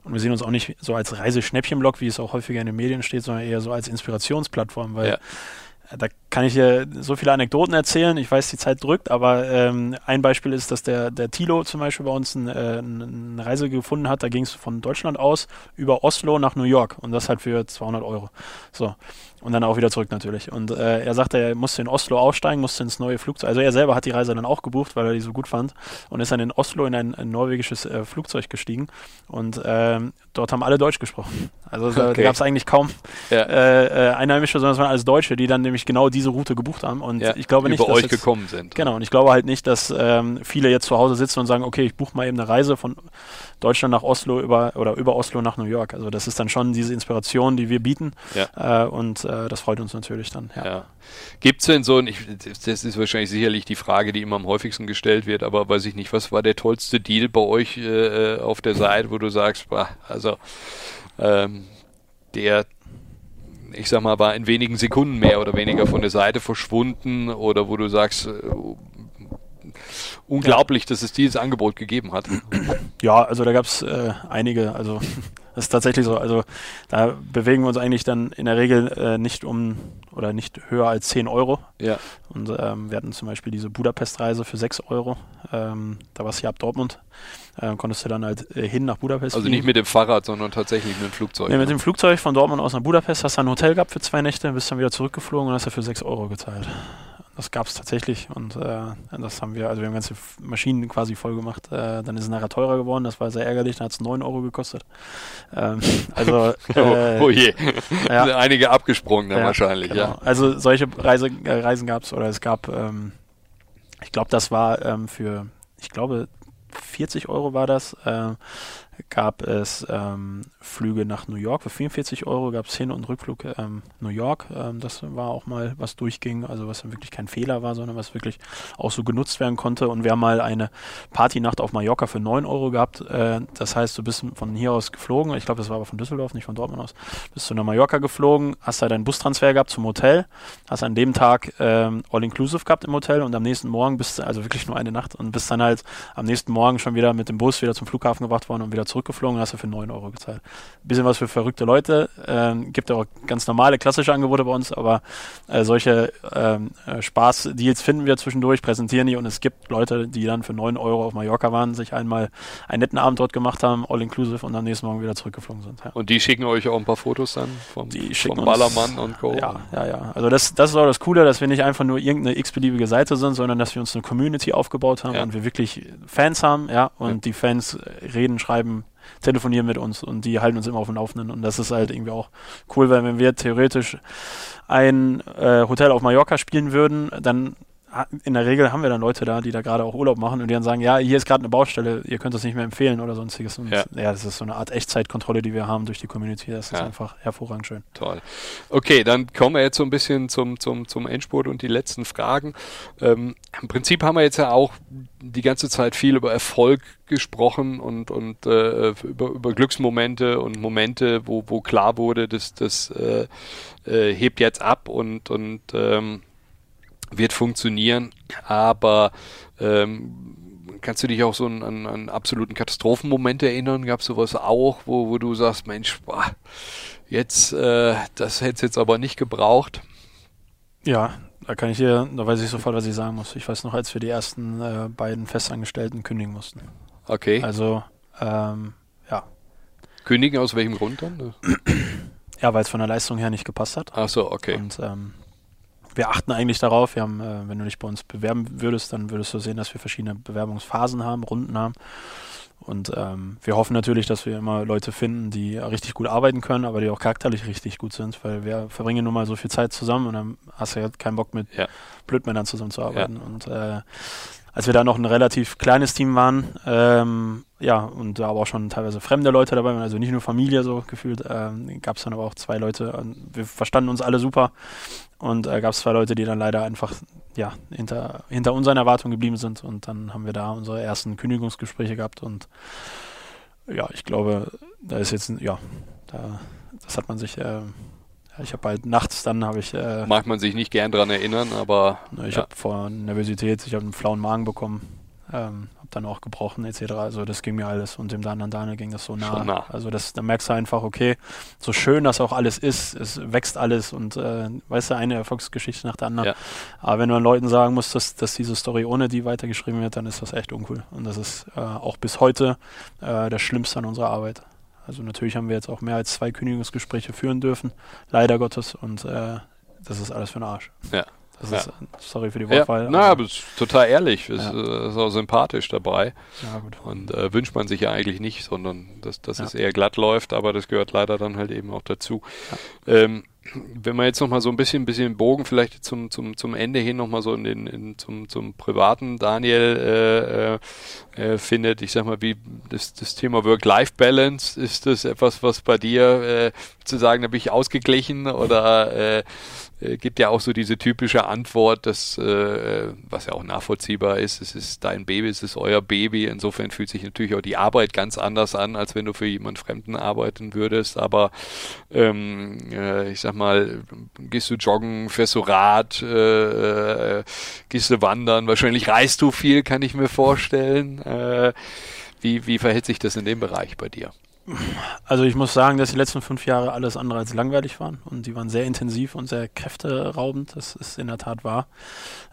Und wir sehen uns auch nicht so als Reiseschnäppchenblock, wie es auch häufiger in den Medien steht, sondern eher so als Inspirationsplattform, weil ja da kann ich dir so viele Anekdoten erzählen. Ich weiß, die Zeit drückt, aber ähm, ein Beispiel ist, dass der, der Tilo zum Beispiel bei uns ein, äh, eine Reise gefunden hat. Da ging es von Deutschland aus über Oslo nach New York und das halt für 200 Euro. So. Und dann auch wieder zurück natürlich. Und äh, er sagte, er musste in Oslo aussteigen, musste ins neue Flugzeug. Also er selber hat die Reise dann auch gebucht, weil er die so gut fand. Und ist dann in Oslo in ein, ein norwegisches äh, Flugzeug gestiegen. Und ähm, dort haben alle Deutsch gesprochen. Also okay. da gab es eigentlich kaum ja. äh, äh, Einheimische, sondern es waren alles Deutsche, die dann nämlich genau diese Route gebucht haben. Und ja, ich glaube nicht, dass euch jetzt, gekommen sind. Genau, und ich glaube halt nicht, dass ähm, viele jetzt zu Hause sitzen und sagen, okay, ich buche mal eben eine Reise von Deutschland nach Oslo über oder über Oslo nach New York. Also das ist dann schon diese Inspiration, die wir bieten. Ja. Äh, und äh, das freut uns natürlich dann. Ja. ja. Gibt es denn so ein, ich, das ist wahrscheinlich sicherlich die Frage, die immer am häufigsten gestellt wird, aber weiß ich nicht, was war der tollste Deal bei euch äh, auf der Seite, wo du sagst, also ähm, der ich sag mal, war in wenigen Sekunden mehr oder weniger von der Seite verschwunden oder wo du sagst, äh, unglaublich, ja. dass es dieses Angebot gegeben hat. Ja, also da gab es äh, einige, also das ist tatsächlich so. Also da bewegen wir uns eigentlich dann in der Regel äh, nicht um oder nicht höher als 10 Euro. Ja. Und ähm, wir hatten zum Beispiel diese Budapest-Reise für 6 Euro. Ähm, da war es hier ab Dortmund. Ähm, konntest du dann halt äh, hin nach Budapest. Also fliegen. nicht mit dem Fahrrad, sondern tatsächlich mit dem Flugzeug. Nee, mit dem Flugzeug von Dortmund aus nach Budapest hast du ein Hotel gehabt für zwei Nächte, bist dann wieder zurückgeflogen und hast dafür 6 Euro gezahlt. Das gab es tatsächlich und äh, das haben wir, also wir haben ganze Maschinen quasi voll gemacht. Äh, dann ist es nachher teurer geworden, das war sehr ärgerlich, dann hat es 9 Euro gekostet. Ähm, (laughs) also, (laughs) äh, oh, oh, je, ja. einige abgesprungen ja, wahrscheinlich, genau. ja. Also solche Reise, äh, Reisen gab es oder es gab, ähm, ich glaube, das war ähm, für, ich glaube, 40 Euro war das. Äh, gab es ähm, Flüge nach New York für 44 Euro, gab es Hin- und Rückflug ähm, New York. Ähm, das war auch mal, was durchging, also was wirklich kein Fehler war, sondern was wirklich auch so genutzt werden konnte. Und wir haben mal eine Partynacht auf Mallorca für 9 Euro gehabt. Äh, das heißt, du bist von hier aus geflogen, ich glaube, das war aber von Düsseldorf, nicht von Dortmund aus, bist du nach Mallorca geflogen, hast da deinen Bustransfer gehabt zum Hotel, hast an dem Tag ähm, All-Inclusive gehabt im Hotel und am nächsten Morgen bist du, also wirklich nur eine Nacht und bist dann halt am nächsten Morgen schon wieder mit dem Bus wieder zum Flughafen gebracht worden und wieder zurückgeflogen hast du für 9 Euro gezahlt. Bisschen was für verrückte Leute. Ähm, gibt auch ganz normale, klassische Angebote bei uns, aber äh, solche ähm, äh, Spaß-Deals finden wir zwischendurch, präsentieren die und es gibt Leute, die dann für 9 Euro auf Mallorca waren, sich einmal einen netten Abend dort gemacht haben, all inclusive und am nächsten Morgen wieder zurückgeflogen sind. Ja. Und die schicken euch auch ein paar Fotos dann vom, die vom uns, Ballermann und Co. Ja, ja, ja. Also das, das ist auch das Coole, dass wir nicht einfach nur irgendeine x-beliebige Seite sind, sondern dass wir uns eine Community aufgebaut haben ja. und wir wirklich Fans haben, ja, und ja. die Fans reden, schreiben, telefonieren mit uns und die halten uns immer auf dem Laufenden. Und das ist halt irgendwie auch cool, weil wenn wir theoretisch ein äh, Hotel auf Mallorca spielen würden, dann in der Regel haben wir dann Leute da, die da gerade auch Urlaub machen und die dann sagen, ja, hier ist gerade eine Baustelle, ihr könnt das nicht mehr empfehlen oder sonstiges. Und ja. ja, das ist so eine Art Echtzeitkontrolle, die wir haben durch die Community. Das ist ja. einfach hervorragend schön. Toll. Okay, dann kommen wir jetzt so ein bisschen zum, zum, zum Endspurt und die letzten Fragen. Ähm, Im Prinzip haben wir jetzt ja auch die ganze Zeit viel über Erfolg gesprochen und, und äh, über, über Glücksmomente und Momente, wo, wo klar wurde, dass das äh, äh, hebt jetzt ab und, und ähm, wird funktionieren, aber ähm, kannst du dich auch so an, an, an absoluten Katastrophenmoment erinnern? Gab es sowas auch, wo, wo du sagst, Mensch, boah, jetzt, äh, das hätte es jetzt aber nicht gebraucht? Ja, da kann ich dir, da weiß ich sofort, was ich sagen muss. Ich weiß noch, als wir die ersten äh, beiden Festangestellten kündigen mussten. Okay. Also, ähm, ja. Kündigen aus welchem Grund dann? (clears throat) Ja, weil es von der Leistung her nicht gepasst hat. Ach so, okay. Und ähm, wir achten eigentlich darauf, wir haben, äh, wenn du dich bei uns bewerben würdest, dann würdest du sehen, dass wir verschiedene Bewerbungsphasen haben, Runden haben. Und ähm, wir hoffen natürlich, dass wir immer Leute finden, die richtig gut arbeiten können, aber die auch charakterlich richtig gut sind, weil wir verbringen nun mal so viel Zeit zusammen und dann hast du ja keinen Bock mit ja. Blödmännern zusammenzuarbeiten. Ja. Und äh, als wir da noch ein relativ kleines Team waren, ähm, ja, und da aber auch schon teilweise fremde Leute dabei waren, also nicht nur Familie so gefühlt, ähm, gab es dann aber auch zwei Leute, wir verstanden uns alle super und äh, gab es zwei Leute, die dann leider einfach ja, hinter, hinter unseren Erwartungen geblieben sind und dann haben wir da unsere ersten Kündigungsgespräche gehabt und ja, ich glaube, da ist jetzt, ja, da, das hat man sich äh, ich habe halt nachts dann habe ich. Äh, Mag man sich nicht gern dran erinnern, aber. Ne, ich ja. habe vor Nervosität, ich habe einen flauen Magen bekommen, ähm, habe dann auch gebrochen etc. Also das ging mir alles und dem anderen Daniel ging das so nah. nah. Also das, da merkst du einfach, okay, so schön das auch alles ist, es wächst alles und äh, weißt du, eine Erfolgsgeschichte nach der anderen. Ja. Aber wenn du an Leuten sagen musst, dass, dass diese Story ohne die weitergeschrieben wird, dann ist das echt uncool. Und das ist äh, auch bis heute äh, das Schlimmste an unserer Arbeit. Also natürlich haben wir jetzt auch mehr als zwei Kündigungsgespräche führen dürfen, leider Gottes, und äh, das ist alles für den Arsch. Ja. Ja. ist, sorry für die Wortwahl. Ja, na, aber ist total ehrlich, es ja. ist, ist, auch sympathisch dabei. Ja. Und äh, wünscht man sich ja eigentlich nicht, sondern dass, dass es eher glatt läuft, aber das gehört leider dann halt eben auch dazu. Ähm, wenn man jetzt nochmal so ein bisschen, bisschen Bogen vielleicht zum, zum, zum Ende hin nochmal so in den, in, zum, zum privaten Daniel äh, äh, findet, ich sag mal, wie das, das Thema Work-Life-Balance, ist das etwas, was bei dir äh, zu sagen, da bin ich ausgeglichen oder äh, gibt ja auch so diese typische Antwort, dass, äh, was ja auch nachvollziehbar ist, es ist dein Baby, es ist euer Baby. Insofern fühlt sich natürlich auch die Arbeit ganz anders an, als wenn du für jemand Fremden arbeiten würdest. Aber ähm, äh, ich sag mal, gehst du joggen, fährst du Rad, äh, äh, gehst du wandern, wahrscheinlich reist du viel, kann ich mir vorstellen. Äh, wie, wie verhält sich das in dem Bereich bei dir? Also ich muss sagen, dass die letzten fünf Jahre alles andere als langweilig waren und die waren sehr intensiv und sehr kräfteraubend, das ist in der Tat wahr.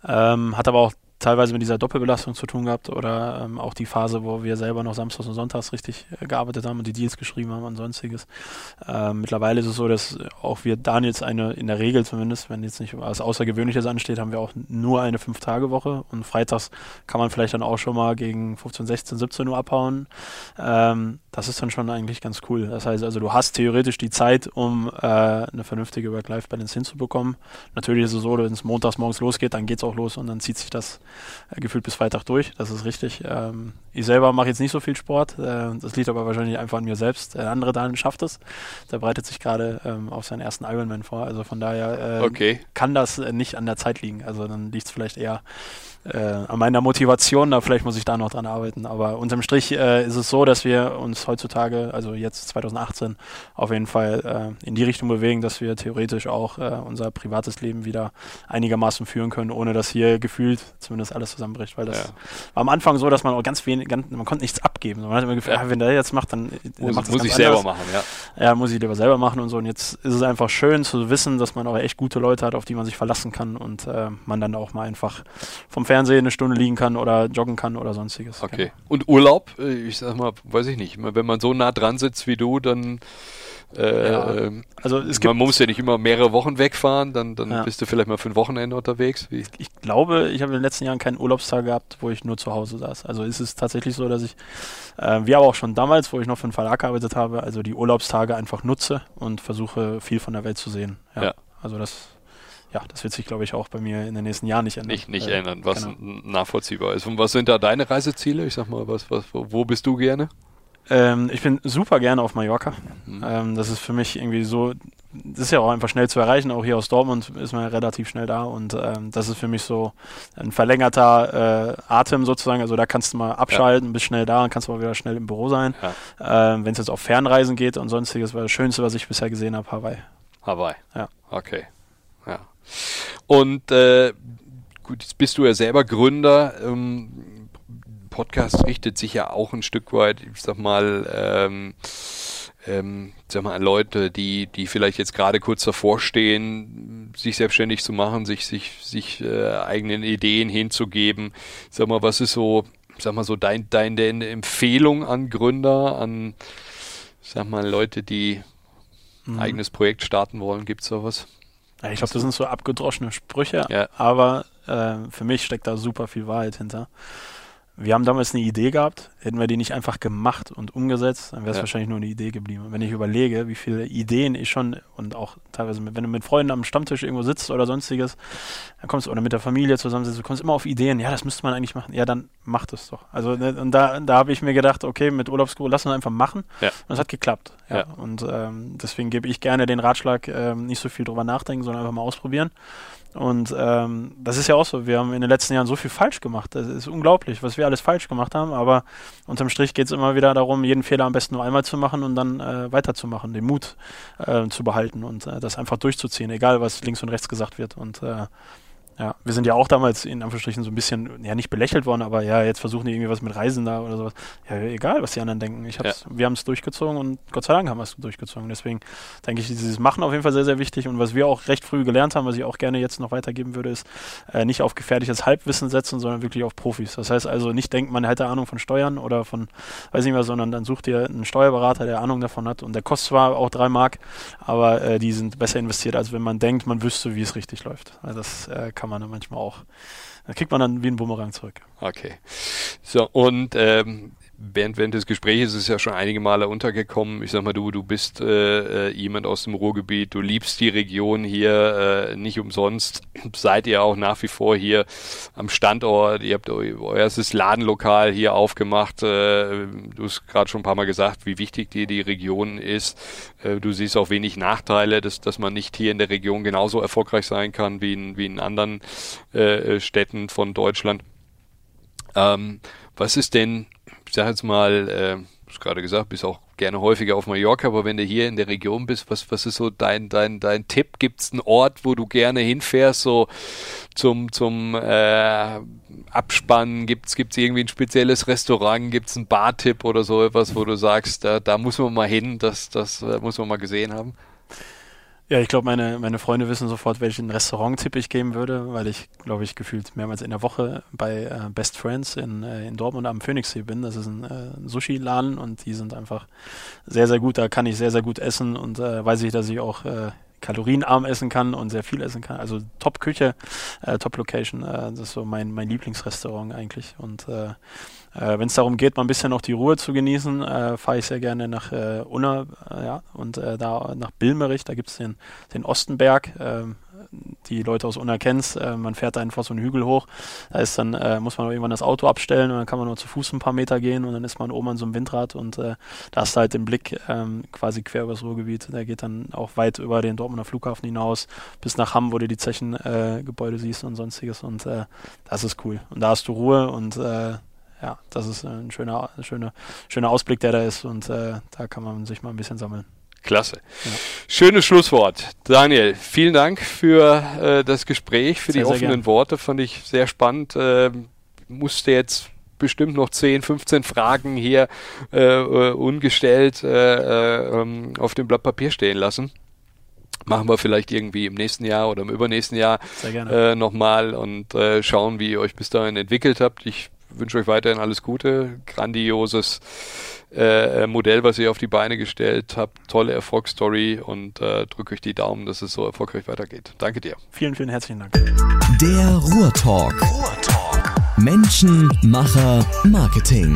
Ähm, hat aber auch teilweise mit dieser Doppelbelastung zu tun gehabt oder ähm, auch die Phase, wo wir selber noch samstags und sonntags richtig äh, gearbeitet haben und die Deals geschrieben haben und sonstiges. Ähm, mittlerweile ist es so, dass auch wir Daniels eine, in der Regel zumindest, wenn jetzt nicht was Außergewöhnliches ansteht, haben wir auch nur eine Fünf-Tage-Woche und freitags kann man vielleicht dann auch schon mal gegen 15, 16, 17 Uhr abhauen. Ähm, das ist dann schon eigentlich ganz cool. Das heißt also, du hast theoretisch die Zeit, um äh, eine vernünftige Work-Life-Balance hinzubekommen. Natürlich ist es so, wenn es montags morgens losgeht, dann geht es auch los und dann zieht sich das äh, gefühlt bis Freitag durch. Das ist richtig. Ähm, ich selber mache jetzt nicht so viel Sport. Äh, das liegt aber wahrscheinlich einfach an mir selbst. Der andere Daniel schafft es. Der bereitet sich gerade ähm, auf seinen ersten Ironman vor. Also von daher äh, okay. kann das äh, nicht an der Zeit liegen. Also dann liegt es vielleicht eher äh, an meiner Motivation, da vielleicht muss ich da noch dran arbeiten. Aber unterm Strich äh, ist es so, dass wir uns heutzutage, also jetzt 2018, auf jeden Fall äh, in die Richtung bewegen, dass wir theoretisch auch äh, unser privates Leben wieder einigermaßen führen können, ohne dass hier gefühlt zumindest alles zusammenbricht. Weil das ja. war am Anfang so, dass man auch ganz wenig, ganz, man konnte nichts abgeben. Man hat immer gefühlt, ja. ah, wenn der jetzt macht, dann muss, macht muss ich selber machen, ja. Ja, muss ich lieber selber machen und so. Und jetzt ist es einfach schön zu wissen, dass man auch echt gute Leute hat, auf die man sich verlassen kann und äh, man dann auch mal einfach vom Fernsehen Fernsehen eine Stunde liegen kann oder joggen kann oder sonstiges. Okay. Genau. Und Urlaub, äh, ich sag mal, weiß ich nicht, wenn man so nah dran sitzt wie du, dann äh, ja. Ähm, also es man muss ja nicht immer mehrere Wochen wegfahren, dann, dann ja. bist du vielleicht mal für ein Wochenende unterwegs. Wie? Ich glaube, ich habe in den letzten Jahren keinen Urlaubstag gehabt, wo ich nur zu Hause saß. Also ist es tatsächlich so, dass ich, äh, wie aber auch schon damals, wo ich noch für einen Verlag gearbeitet habe, also die Urlaubstage einfach nutze und versuche viel von der Welt zu sehen. Ja. ja. Also das ja, das wird sich, glaube ich, auch bei mir in den nächsten Jahren nicht ändern. Nicht, nicht äh, ändern, was genau. nachvollziehbar ist. Und was sind da deine Reiseziele? Ich sag mal, was, was, wo bist du gerne? Ähm, ich bin super gerne auf Mallorca. Mhm. Ähm, das ist für mich irgendwie so, das ist ja auch einfach schnell zu erreichen. Auch hier aus Dortmund ist man ja relativ schnell da und ähm, das ist für mich so ein verlängerter äh, Atem sozusagen. Also da kannst du mal abschalten, ja. bist schnell da und kannst mal wieder schnell im Büro sein. Ja. Ähm, Wenn es jetzt auf Fernreisen geht und sonstiges, war das Schönste, was ich bisher gesehen habe, Hawaii. Hawaii. Ja. Okay. Und äh, gut, jetzt bist du ja selber Gründer. Ähm, Podcast richtet sich ja auch ein Stück weit, ich sag mal, ähm, ähm, sag mal, an Leute, die, die vielleicht jetzt gerade kurz davor stehen, sich selbstständig zu machen, sich, sich, sich äh, eigenen Ideen hinzugeben. Sag mal, was ist so, sag mal so dein, deine Empfehlung an Gründer, an, sag mal, Leute, die ein mhm. eigenes Projekt starten wollen? Gibt es sowas? Ich glaube, das sind so abgedroschene Sprüche, ja. aber äh, für mich steckt da super viel Wahrheit hinter. Wir haben damals eine Idee gehabt, hätten wir die nicht einfach gemacht und umgesetzt, dann wäre es ja. wahrscheinlich nur eine Idee geblieben. Und wenn ich überlege, wie viele Ideen ich schon und auch teilweise, mit, wenn du mit Freunden am Stammtisch irgendwo sitzt oder sonstiges, dann kommst du oder mit der Familie zusammensitzt, du kommst immer auf Ideen, ja, das müsste man eigentlich machen. Ja, dann mach das doch. Also ne, und da, da habe ich mir gedacht, okay, mit Urlaubsguru lass uns einfach machen. Ja. Und es hat geklappt. Ja. ja. Und ähm, deswegen gebe ich gerne den Ratschlag, ähm, nicht so viel drüber nachdenken, sondern einfach mal ausprobieren. Und ähm, das ist ja auch so. Wir haben in den letzten Jahren so viel falsch gemacht. Das ist unglaublich, was wir alles falsch gemacht haben. Aber unterm Strich geht es immer wieder darum, jeden Fehler am besten nur einmal zu machen und dann äh, weiterzumachen, den Mut äh, zu behalten und äh, das einfach durchzuziehen, egal was links und rechts gesagt wird. Und äh, ja, wir sind ja auch damals in Anführungsstrichen so ein bisschen, ja nicht belächelt worden, aber ja, jetzt versuchen die irgendwie was mit Reisen da oder sowas. Ja, egal, was die anderen denken. Ich hab's, ja. Wir haben es durchgezogen und Gott sei Dank haben wir es durchgezogen. Deswegen denke ich, dieses Machen auf jeden Fall sehr, sehr wichtig. Und was wir auch recht früh gelernt haben, was ich auch gerne jetzt noch weitergeben würde, ist äh, nicht auf gefährliches Halbwissen setzen, sondern wirklich auf Profis. Das heißt also nicht denken, man hätte Ahnung von Steuern oder von, weiß nicht mehr, sondern dann sucht ihr einen Steuerberater, der Ahnung davon hat. Und der kostet zwar auch drei Mark, aber äh, die sind besser investiert, als wenn man denkt, man wüsste, wie es richtig läuft. Also das äh, kann man dann manchmal auch da kriegt man dann wie ein Bumerang zurück. Okay. So, und ähm, während, während des Gesprächs ist es ja schon einige Male untergekommen. Ich sag mal, du, du bist äh, äh, jemand aus dem Ruhrgebiet, du liebst die Region hier äh, nicht umsonst. (clears throat) Seid ihr auch nach wie vor hier am Standort? Ihr habt euer erstes Ladenlokal hier aufgemacht. Äh, du hast gerade schon ein paar Mal gesagt, wie wichtig dir die Region ist. Äh, du siehst auch wenig Nachteile, dass, dass man nicht hier in der Region genauso erfolgreich sein kann wie in, wie in anderen äh, Städten von Deutschland. Ähm, was ist denn ich sag jetzt mal, äh, hast gerade gesagt, bist auch gerne häufiger auf Mallorca, aber wenn du hier in der Region bist, was, was ist so dein, dein, dein Tipp? Gibt es einen Ort, wo du gerne hinfährst, so zum, zum äh, Abspannen? Gibt es irgendwie ein spezielles Restaurant? Gibt es einen Bartipp oder so etwas, wo du sagst, da, da muss man mal hin, das, das äh, muss man mal gesehen haben? Ja, ich glaube, meine, meine Freunde wissen sofort, welchen Restaurant-Tipp ich geben würde, weil ich, glaube ich, gefühlt mehrmals in der Woche bei äh, Best Friends in, äh, in Dortmund am Phoenixsee bin. Das ist ein äh, Sushi-Laden und die sind einfach sehr, sehr gut. Da kann ich sehr, sehr gut essen und äh, weiß ich, dass ich auch äh, kalorienarm essen kann und sehr viel essen kann. Also Top-Küche, äh, Top-Location. Äh, das ist so mein, mein Lieblingsrestaurant eigentlich. Und äh, Wenn es darum geht, mal ein bisschen noch die Ruhe zu genießen, äh, fahre ich sehr gerne nach äh, Unna äh, ja, und äh, da nach Bilmerich. Da gibt es den, den Ostenberg. Ähm, die Leute aus Unna kennst, äh, man fährt da einfach so einen Hügel hoch. Da ist dann, muss man irgendwann das Auto abstellen und dann kann man nur zu Fuß ein paar Meter gehen und dann ist man oben an so einem Windrad und da hast du halt den Blick ähm, quasi quer übers Ruhrgebiet. Der geht dann auch weit über den Dortmunder Flughafen hinaus bis nach Hamm, wo du die Zechengebäude siehst und sonstiges und das ist cool. Und da hast du Ruhe und ja, das ist ein schöner, schöner, schöner Ausblick, der da ist und äh, da kann man sich mal ein bisschen sammeln. Klasse. Ja. Schönes Schlusswort. Daniel, vielen Dank für äh, das Gespräch, für sehr, die offenen Worte. Fand ich sehr spannend. Äh, musste jetzt bestimmt noch 10, 15 Fragen hier äh, äh, ungestellt äh, äh, ähm, auf dem Blatt Papier stehen lassen. Machen wir vielleicht irgendwie im nächsten Jahr oder im übernächsten Jahr äh, nochmal und schauen, wie ihr euch bis dahin entwickelt habt. Ich wünsche euch weiterhin alles Gute. Grandioses äh, äh, Modell, was ihr auf die Beine gestellt habt. Tolle Erfolgsstory und äh, drücke euch die Daumen, dass es so erfolgreich weitergeht. Danke dir. Vielen, vielen herzlichen Dank. Der Ruhrtalk. Ruhrtalk. Menschen, Macher, Marketing.